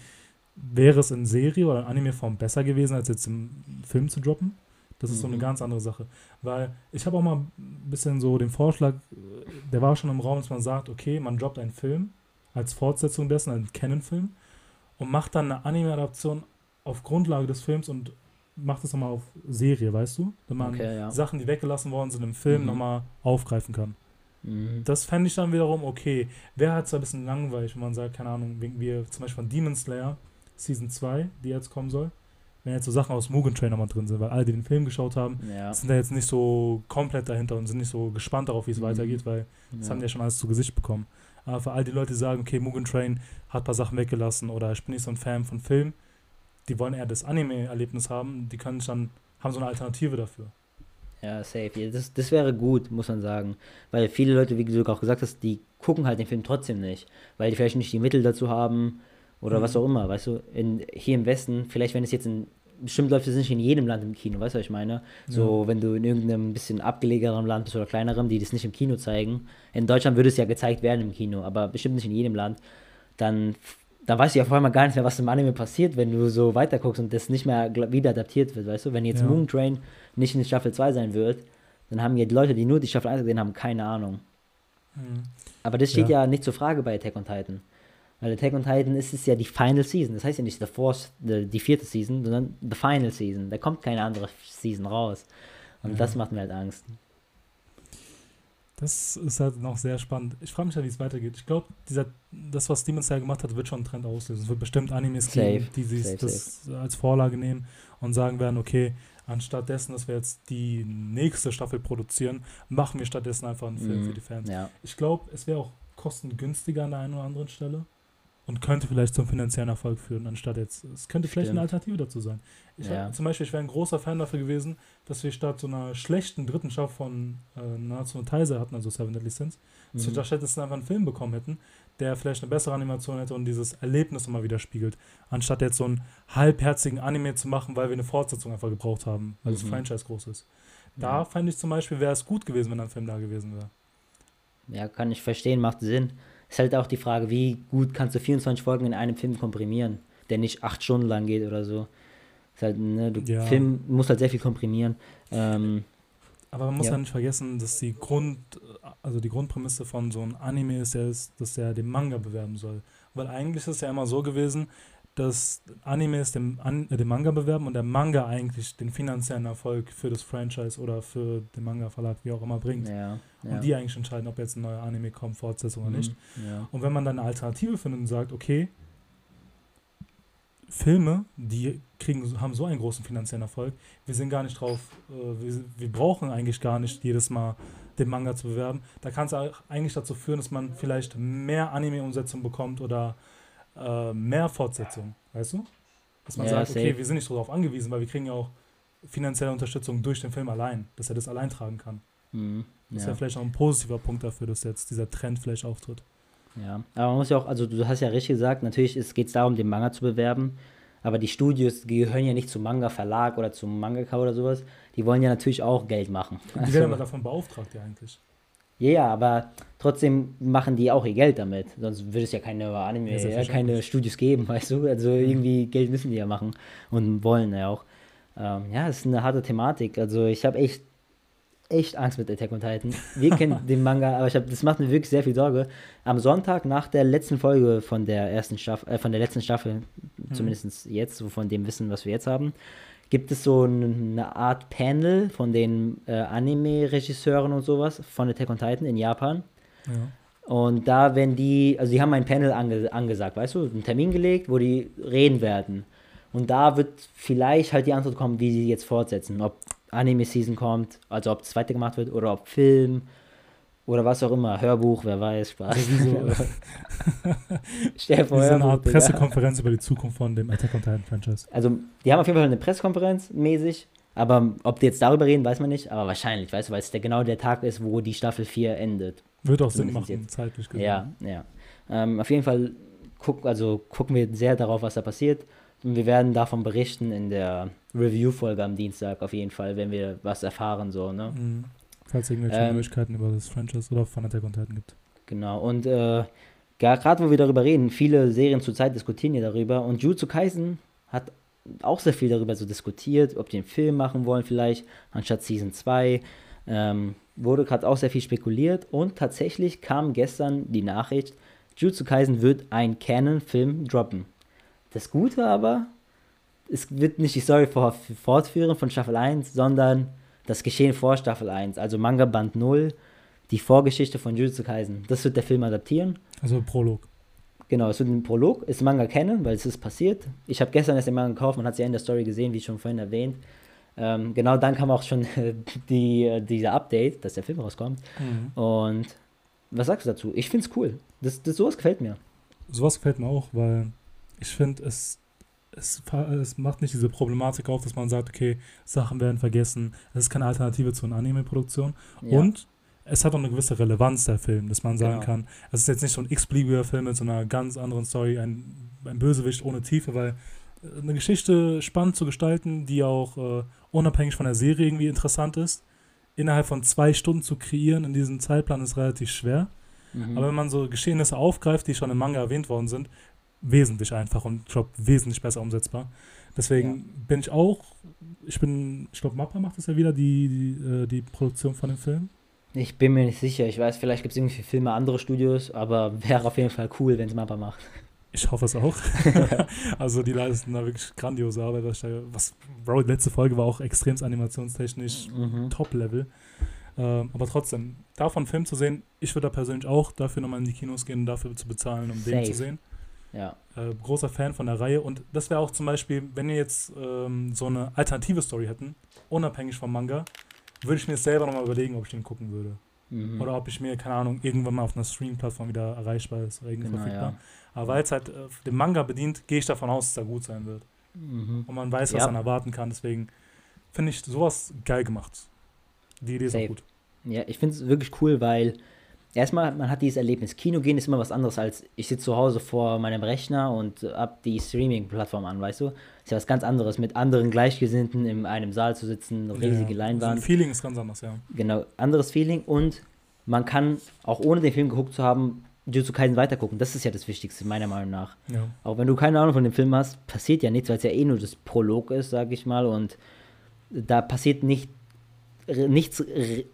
wäre es in Serie oder in Anime-Form besser gewesen, als jetzt im Film zu droppen? Das ist so eine Mhm. ganz andere Sache. Weil ich habe auch mal ein bisschen so den Vorschlag, äh, der war schon im Raum, dass man sagt, okay, man droppt einen Film als Fortsetzung dessen, einen Canon-Film, und macht dann eine Anime-Adaption auf Grundlage des Films und macht es nochmal auf Serie, weißt du? Wenn man Okay, ja. Sachen, die weggelassen worden sind im Film, Mhm. nochmal aufgreifen kann. Mhm. Das fände ich dann wiederum okay. Wäre halt so ein bisschen langweilig, wenn man sagt, keine Ahnung, wegen wir zum Beispiel von Demon Slayer Season 2, die jetzt kommen soll, wenn jetzt so Sachen aus Mugen Train nochmal drin sind, weil alle, die den Film geschaut haben, Ja. sind da jetzt nicht so komplett dahinter und sind nicht so gespannt darauf, wie es Mhm. weitergeht, weil das ja. haben die ja schon alles zu Gesicht bekommen. Aber für all die Leute, die sagen, okay, Mugen Train hat ein paar Sachen weggelassen oder ich bin nicht so ein Fan von Film, die wollen eher das Anime-Erlebnis haben, die können dann, haben so eine Alternative dafür. Ja, safe. Das, das wäre gut, muss man sagen. Weil viele Leute, wie du auch gesagt hast, die gucken halt den Film trotzdem nicht. Weil die vielleicht nicht die Mittel dazu haben oder mhm. was auch immer. Weißt du, in, hier im Westen, vielleicht wenn es jetzt in bestimmt läuft es nicht in jedem Land im Kino, weißt du, was ich meine? So, ja. wenn du in irgendeinem bisschen abgelegenen Land bist oder kleinerem, die das nicht im Kino zeigen. In Deutschland würde es ja gezeigt werden im Kino, aber bestimmt nicht in jedem Land. Dann, dann weißt du ja vorher mal gar nicht mehr, was im Anime passiert, wenn du so weiter guckst und das nicht mehr wieder adaptiert wird, weißt du? Wenn jetzt ja. Moon Train nicht in Staffel 2 sein wird, dann haben ja die Leute, die nur die Staffel 1 gesehen haben, keine Ahnung. Mhm. Aber das steht ja. ja nicht zur Frage bei Attack on Titan. Weil Attack on Titan ist es ja die Final Season. Das heißt ja nicht the fourth, the, die vierte Season, sondern the Final Season. Da kommt keine andere Season raus. Und ja. das macht mir halt Angst. Das ist halt noch sehr spannend. Ich frage mich ja, wie es weitergeht. Ich glaube, das, was Demon Slayer gemacht hat, wird schon einen Trend auslösen. Es wird bestimmt Animes geben, die sich safe, das safe. als Vorlage nehmen und sagen werden, okay, anstatt dessen, dass wir jetzt die nächste Staffel produzieren, machen wir stattdessen einfach einen Film mm, für die Fans. Ja. Ich glaube, es wäre auch kostengünstiger an der einen oder anderen Stelle und könnte vielleicht zum finanziellen Erfolg führen, anstatt jetzt. Es könnte vielleicht Stimmt. eine Alternative dazu sein. Ich ja. hab, zum Beispiel, ich wäre ein großer Fan dafür gewesen, dass wir statt so einer schlechten dritten Staffel von äh, Natsu und Taisa hatten, also Seven Deadly Sins, mhm. dass wir mhm. stattdessen einfach einen Film bekommen hätten, der vielleicht eine bessere Animation hätte und dieses Erlebnis immer widerspiegelt, anstatt jetzt so einen halbherzigen Anime zu machen, weil wir eine Fortsetzung einfach gebraucht haben, weil mhm. das Franchise groß ist. Da ja. fand ich zum Beispiel, wäre es gut gewesen, wenn ein Film da gewesen wäre. Ja, kann ich verstehen, macht Sinn. Ist halt auch die Frage, wie gut kannst du 24 Folgen in einem Film komprimieren, der nicht acht Stunden lang geht oder so. Ist halt, ne, du ja. Film musst halt sehr viel komprimieren. Ähm, aber man muss ja. ja. nicht vergessen, dass die Grund, also die Grundprämisse von so einem Anime ist ja, dass er den Manga bewerben soll. Weil eigentlich ist es ja immer so gewesen, dass Animes den, An äh, den Manga bewerben und der Manga eigentlich den finanziellen Erfolg für das Franchise oder für den Manga-Verlag, wie auch immer, bringt. Ja, ja. Und die eigentlich entscheiden, ob jetzt ein neuer Anime kommt, Fortsetzung mhm, oder nicht. Ja. Und wenn man dann eine Alternative findet und sagt, okay, Filme, die kriegen, haben so einen großen finanziellen Erfolg, wir sind gar nicht drauf, äh, wir, wir brauchen eigentlich gar nicht jedes Mal den Manga zu bewerben. Da kann es eigentlich dazu führen, dass man vielleicht mehr Anime-Umsetzung bekommt oder äh, mehr Fortsetzung, weißt du? Dass man ja, sagt, okay, wir sind nicht darauf angewiesen, weil wir kriegen ja auch finanzielle Unterstützung durch den Film allein, dass er das allein tragen kann. Mhm, das ist ja vielleicht auch ein positiver Punkt dafür, dass jetzt dieser Trend vielleicht auftritt. Ja, aber man muss ja auch, also du hast ja richtig gesagt, natürlich geht es darum, den Manga zu bewerben, aber die Studios die gehören ja nicht zum Manga-Verlag oder zum Mangaka oder sowas. Die wollen ja natürlich auch Geld machen. Die also, werden aber davon beauftragt, ja eigentlich. Ja, ja, aber trotzdem machen die auch ihr Geld damit. Sonst würde es ja keine Anime, ja, keine Studios geben, weißt du? Also mhm. irgendwie Geld müssen die ja machen und wollen ja auch. Ähm, ja, es ist eine harte Thematik. Also ich habe echt, echt Angst mit Attack on Titan. Wir kennen den Manga, aber ich hab, das macht mir wirklich sehr viel Sorge. Am Sonntag nach der letzten Folge von der ersten Staffel, äh, von der letzten Staffel, mhm. zumindest jetzt, so von dem Wissen, was wir jetzt haben, gibt es so eine Art Panel von den äh, Anime-Regisseuren und sowas von Attack on Titan in Japan. Ja. Und da werden die, also die haben ein Panel ange angesagt, weißt du, einen Termin gelegt, wo die reden werden. Und da wird vielleicht halt die Antwort kommen, wie sie jetzt fortsetzen. Ob Anime-Season kommt, also ob das weitergemacht wird oder ob Film oder was auch immer, Hörbuch, wer weiß, Spaß. Also Stell vor, so eine Art Pressekonferenz über die Zukunft von dem Attack on Titan Franchise. Also, die haben auf jeden Fall eine Pressekonferenz mäßig, aber ob die jetzt darüber reden, weiß man nicht, aber wahrscheinlich, weißt du, weil es der, genau der Tag ist, wo die Staffel 4 endet. Wird auch Sinn machen, jetzt. zeitlich gesehen. Ja, ja. Ähm, auf jeden Fall guck, also gucken wir sehr darauf, was da passiert. Und wir werden davon berichten in der Review-Folge am Dienstag, auf jeden Fall, wenn wir was erfahren, so, ne? Mhm. Falls es irgendwelche ähm, Neuigkeiten über das Franchise oder von Attack on Titan gibt. Genau, und äh, gerade wo wir darüber reden, viele Serien zurzeit diskutieren ja darüber und Jutsu Kaisen hat auch sehr viel darüber so diskutiert, ob die einen Film machen wollen vielleicht, anstatt Season 2. Ähm, wurde gerade auch sehr viel spekuliert und tatsächlich kam gestern die Nachricht, Jutsu Kaisen wird ein Canon-Film droppen. Das Gute aber, es wird nicht die Story fortführen von Staffel 1, sondern das Geschehen vor Staffel 1, also Manga Band 0, die Vorgeschichte von Jujutsu Kaisen. Das wird der Film adaptieren. Also Prolog. Genau, es wird ein Prolog, ist Manga kennen, weil es ist passiert. Ich habe gestern erst den Manga gekauft, man hat sie ja in der Story gesehen, wie schon vorhin erwähnt. Ähm, genau dann kam auch schon die, dieser Update, dass der Film rauskommt. Mhm. Und was sagst du dazu? Ich finde es cool. Das, das, sowas gefällt mir. Sowas gefällt mir auch, weil ich finde, es, es, es macht nicht diese Problematik auf, dass man sagt, okay, Sachen werden vergessen. Es ist keine Alternative zu einer Anime-Produktion. Ja. Und es hat auch eine gewisse Relevanz, der Film, dass man sagen genau. kann, es ist jetzt nicht so ein x-beliebiger Film mit so einer ganz anderen Story, ein, ein Bösewicht ohne Tiefe, weil äh, eine Geschichte spannend zu gestalten, die auch äh, unabhängig von der Serie irgendwie interessant ist, innerhalb von zwei Stunden zu kreieren in diesem Zeitplan ist relativ schwer. Mhm. Aber wenn man so Geschehnisse aufgreift, die schon im Manga erwähnt worden sind, wesentlich einfacher und ich glaube wesentlich besser umsetzbar. Deswegen ja. bin ich auch, ich bin, ich glaube, Mappa macht das ja wieder, die, die, äh, die Produktion von dem Film. Ich bin mir nicht sicher. Ich weiß, vielleicht gibt es irgendwie Filme andere Studios, aber wäre auf jeden Fall cool, wenn es Mappa macht. Ich hoffe es auch. also die leisten da wirklich grandiose Arbeit. Was, Bro, die letzte Folge war auch extrem animationstechnisch mhm. Top-Level. Ähm, aber trotzdem, davon Film zu sehen, ich würde da persönlich auch dafür nochmal in die Kinos gehen, dafür zu bezahlen, um Safe. den zu sehen. Ja. Äh, großer Fan von der Reihe. Und das wäre auch zum Beispiel, wenn ihr jetzt ähm, so eine alternative Story hätten, unabhängig vom Manga, würde ich mir selber nochmal überlegen, ob ich den gucken würde. Mhm. Oder ob ich mir, keine Ahnung, irgendwann mal auf einer Stream-Plattform wieder erreichbar ist oder irgendwie genau, verfügbar. Ja. Aber weil es halt äh, den Manga bedient, gehe ich davon aus, dass er gut sein wird. Mhm. Und man weiß, was ja. man erwarten kann. Deswegen finde ich sowas geil gemacht. Die Idee ist Safe. auch gut. Ja, ich finde es wirklich cool, weil erstmal, man hat dieses Erlebnis. Kino gehen ist immer was anderes als ich sitze zu Hause vor meinem Rechner und ab die Streaming-Plattform an, weißt du? Ist ja was ganz anderes, mit anderen Gleichgesinnten in einem Saal zu sitzen, riesige ja, Leinwand. Ein Feeling ist ganz anders, ja. Genau, anderes Feeling und man kann auch ohne den Film geguckt zu haben, Jujutsu Kaisen weitergucken. Das ist ja das Wichtigste, meiner Meinung nach. Ja. Auch wenn du keine Ahnung von dem Film hast, passiert ja nichts, weil es ja eh nur das Prolog ist, sag ich mal. Und da passiert nicht nichts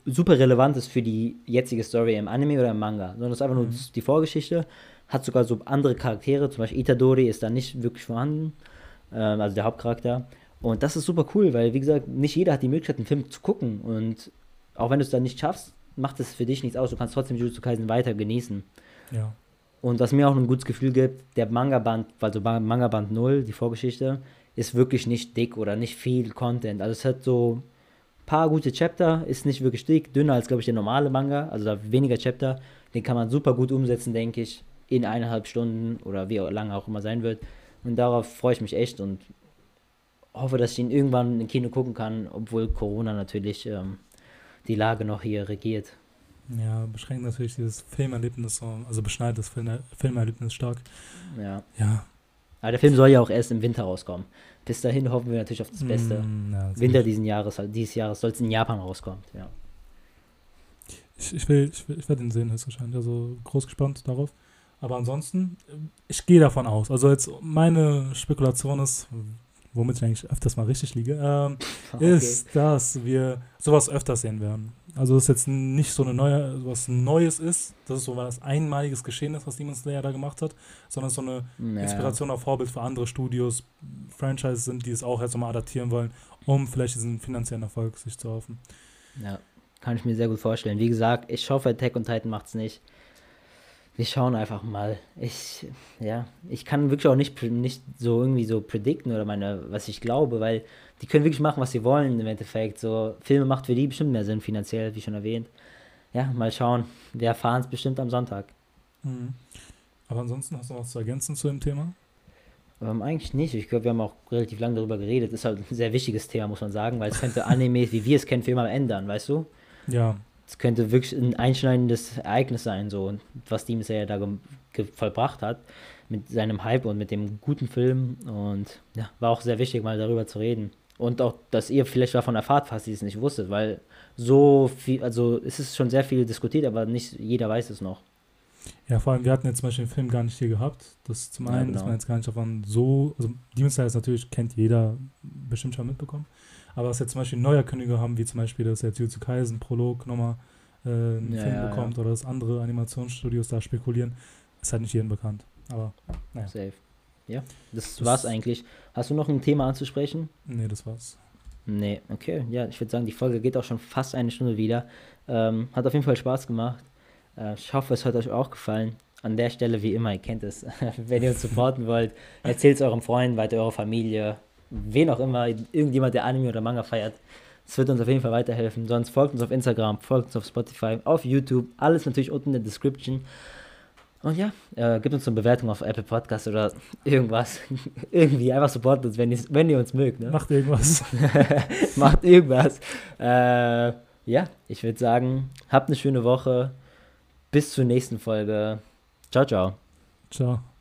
super Relevantes für die jetzige Story im Anime oder im Manga, sondern es ist einfach nur mhm. die Vorgeschichte. Hat sogar so andere Charaktere, zum Beispiel Itadori ist da nicht wirklich vorhanden, äh, also der Hauptcharakter. Und das ist super cool, weil, wie gesagt, nicht jeder hat die Möglichkeit, einen Film zu gucken. Und auch wenn du es dann nicht schaffst, macht es für dich nichts aus. Du kannst trotzdem Jujutsu Kaisen weiter genießen. Ja. Und was mir auch ein gutes Gefühl gibt, der Manga-Band, also Manga-Band 0, die Vorgeschichte, ist wirklich nicht dick oder nicht viel Content. Also es hat so paar gute Chapter, ist nicht wirklich dick, dünner als, glaube ich, der normale Manga, also da weniger Chapter. Den kann man super gut umsetzen, denke ich, in eineinhalb Stunden oder wie lange auch immer sein wird. Und darauf freue ich mich echt und hoffe, dass ich ihn irgendwann im Kino gucken kann, obwohl Corona natürlich ähm, die Lage noch hier regiert. Ja, beschränkt natürlich dieses Filmerlebnis, also beschneidet das Film, Filmerlebnis stark. Ja. Ja. Aber der Film soll ja auch erst im Winter rauskommen. Bis dahin hoffen wir natürlich auf das Beste. Mm, ja, Winter diesen Jahres, dieses Jahres soll es in Japan rauskommen, ja. Ich, ich will, ich, will, ich werde ihn sehen, höchstwahrscheinlich. Also groß gespannt darauf. Aber ansonsten, ich gehe davon aus. Also jetzt meine Spekulation ist, womit ich eigentlich öfters mal richtig liege, ähm, okay. ist, dass wir sowas öfters sehen werden. Also dass jetzt nicht so eine neue, was Neues ist, dass es so was einmaliges Geschehen ist, was Demon Slayer da gemacht hat, sondern so eine naja. Inspiration auf Vorbild für andere Studios, Franchises sind, die es auch jetzt nochmal adaptieren wollen, um vielleicht diesen finanziellen Erfolg sich zu hoffen. Ja, kann ich mir sehr gut vorstellen. Wie gesagt, ich hoffe, Attack on Titan macht es nicht wir schauen einfach mal. Ich, ja, ich kann wirklich auch nicht, nicht so irgendwie so predikten oder meine, was ich glaube, weil die können wirklich machen, was sie wollen im Endeffekt. So, Filme macht für die bestimmt mehr Sinn finanziell, wie schon erwähnt. Ja, mal schauen. Wir erfahren es bestimmt am Sonntag. Mhm. Aber ansonsten hast du noch was zu ergänzen zu dem Thema? Ähm, eigentlich nicht. Ich glaube, wir haben auch relativ lange darüber geredet. Ist halt ein sehr wichtiges Thema, muss man sagen, weil es könnte Anime, wie wir es kennen, für immer ändern, weißt du? Ja, es könnte wirklich ein einschneidendes Ereignis sein, so was Demon Slayer da vollbracht hat mit seinem Hype und mit dem guten Film und ja, war auch sehr wichtig, mal darüber zu reden. Und auch, dass ihr vielleicht davon erfahrt, falls ihr es nicht wusstet, weil so viel, also es ist schon sehr viel diskutiert, aber nicht jeder weiß es noch. Ja, vor allem, wir hatten jetzt zum Beispiel den Film gar nicht hier gehabt. Das zum einen, ja, genau. dass man jetzt gar nicht davon so, also Demon Slayer ist natürlich, kennt jeder bestimmt schon mitbekommen. Aber was jetzt zum Beispiel neue Kündige haben, wie zum Beispiel, dass jetzt Jujutsu Kaisen Prolog nochmal äh, einen ja, Film ja, bekommt oder dass andere Animationsstudios da spekulieren, ist halt nicht jedem bekannt. Aber naja. Safe. Ja, das, das war's eigentlich. Hast du noch ein Thema anzusprechen? Nee, das war's. Nee, okay. Ja, ich würde sagen, die Folge geht auch schon fast eine Stunde wieder. Ähm, hat auf jeden Fall Spaß gemacht. Äh, ich hoffe, es hat euch auch gefallen. An der Stelle, wie immer, ihr kennt es. Wenn ihr uns supporten wollt, erzählt es euren Freunden, weiter eurer Familie, wen auch immer, irgendjemand, der Anime oder Manga feiert. Das wird uns auf jeden Fall weiterhelfen. Sonst folgt uns auf Instagram, folgt uns auf Spotify, auf YouTube. Alles natürlich unten in der Description. Und ja, äh, gebt uns eine Bewertung auf Apple Podcast oder irgendwas. Irgendwie einfach supportet uns, wenn, wenn ihr uns mögt. Ne? Macht irgendwas. Macht irgendwas. Äh, ja, ich würde sagen, habt eine schöne Woche. Bis zur nächsten Folge. Ciao, ciao. Ciao.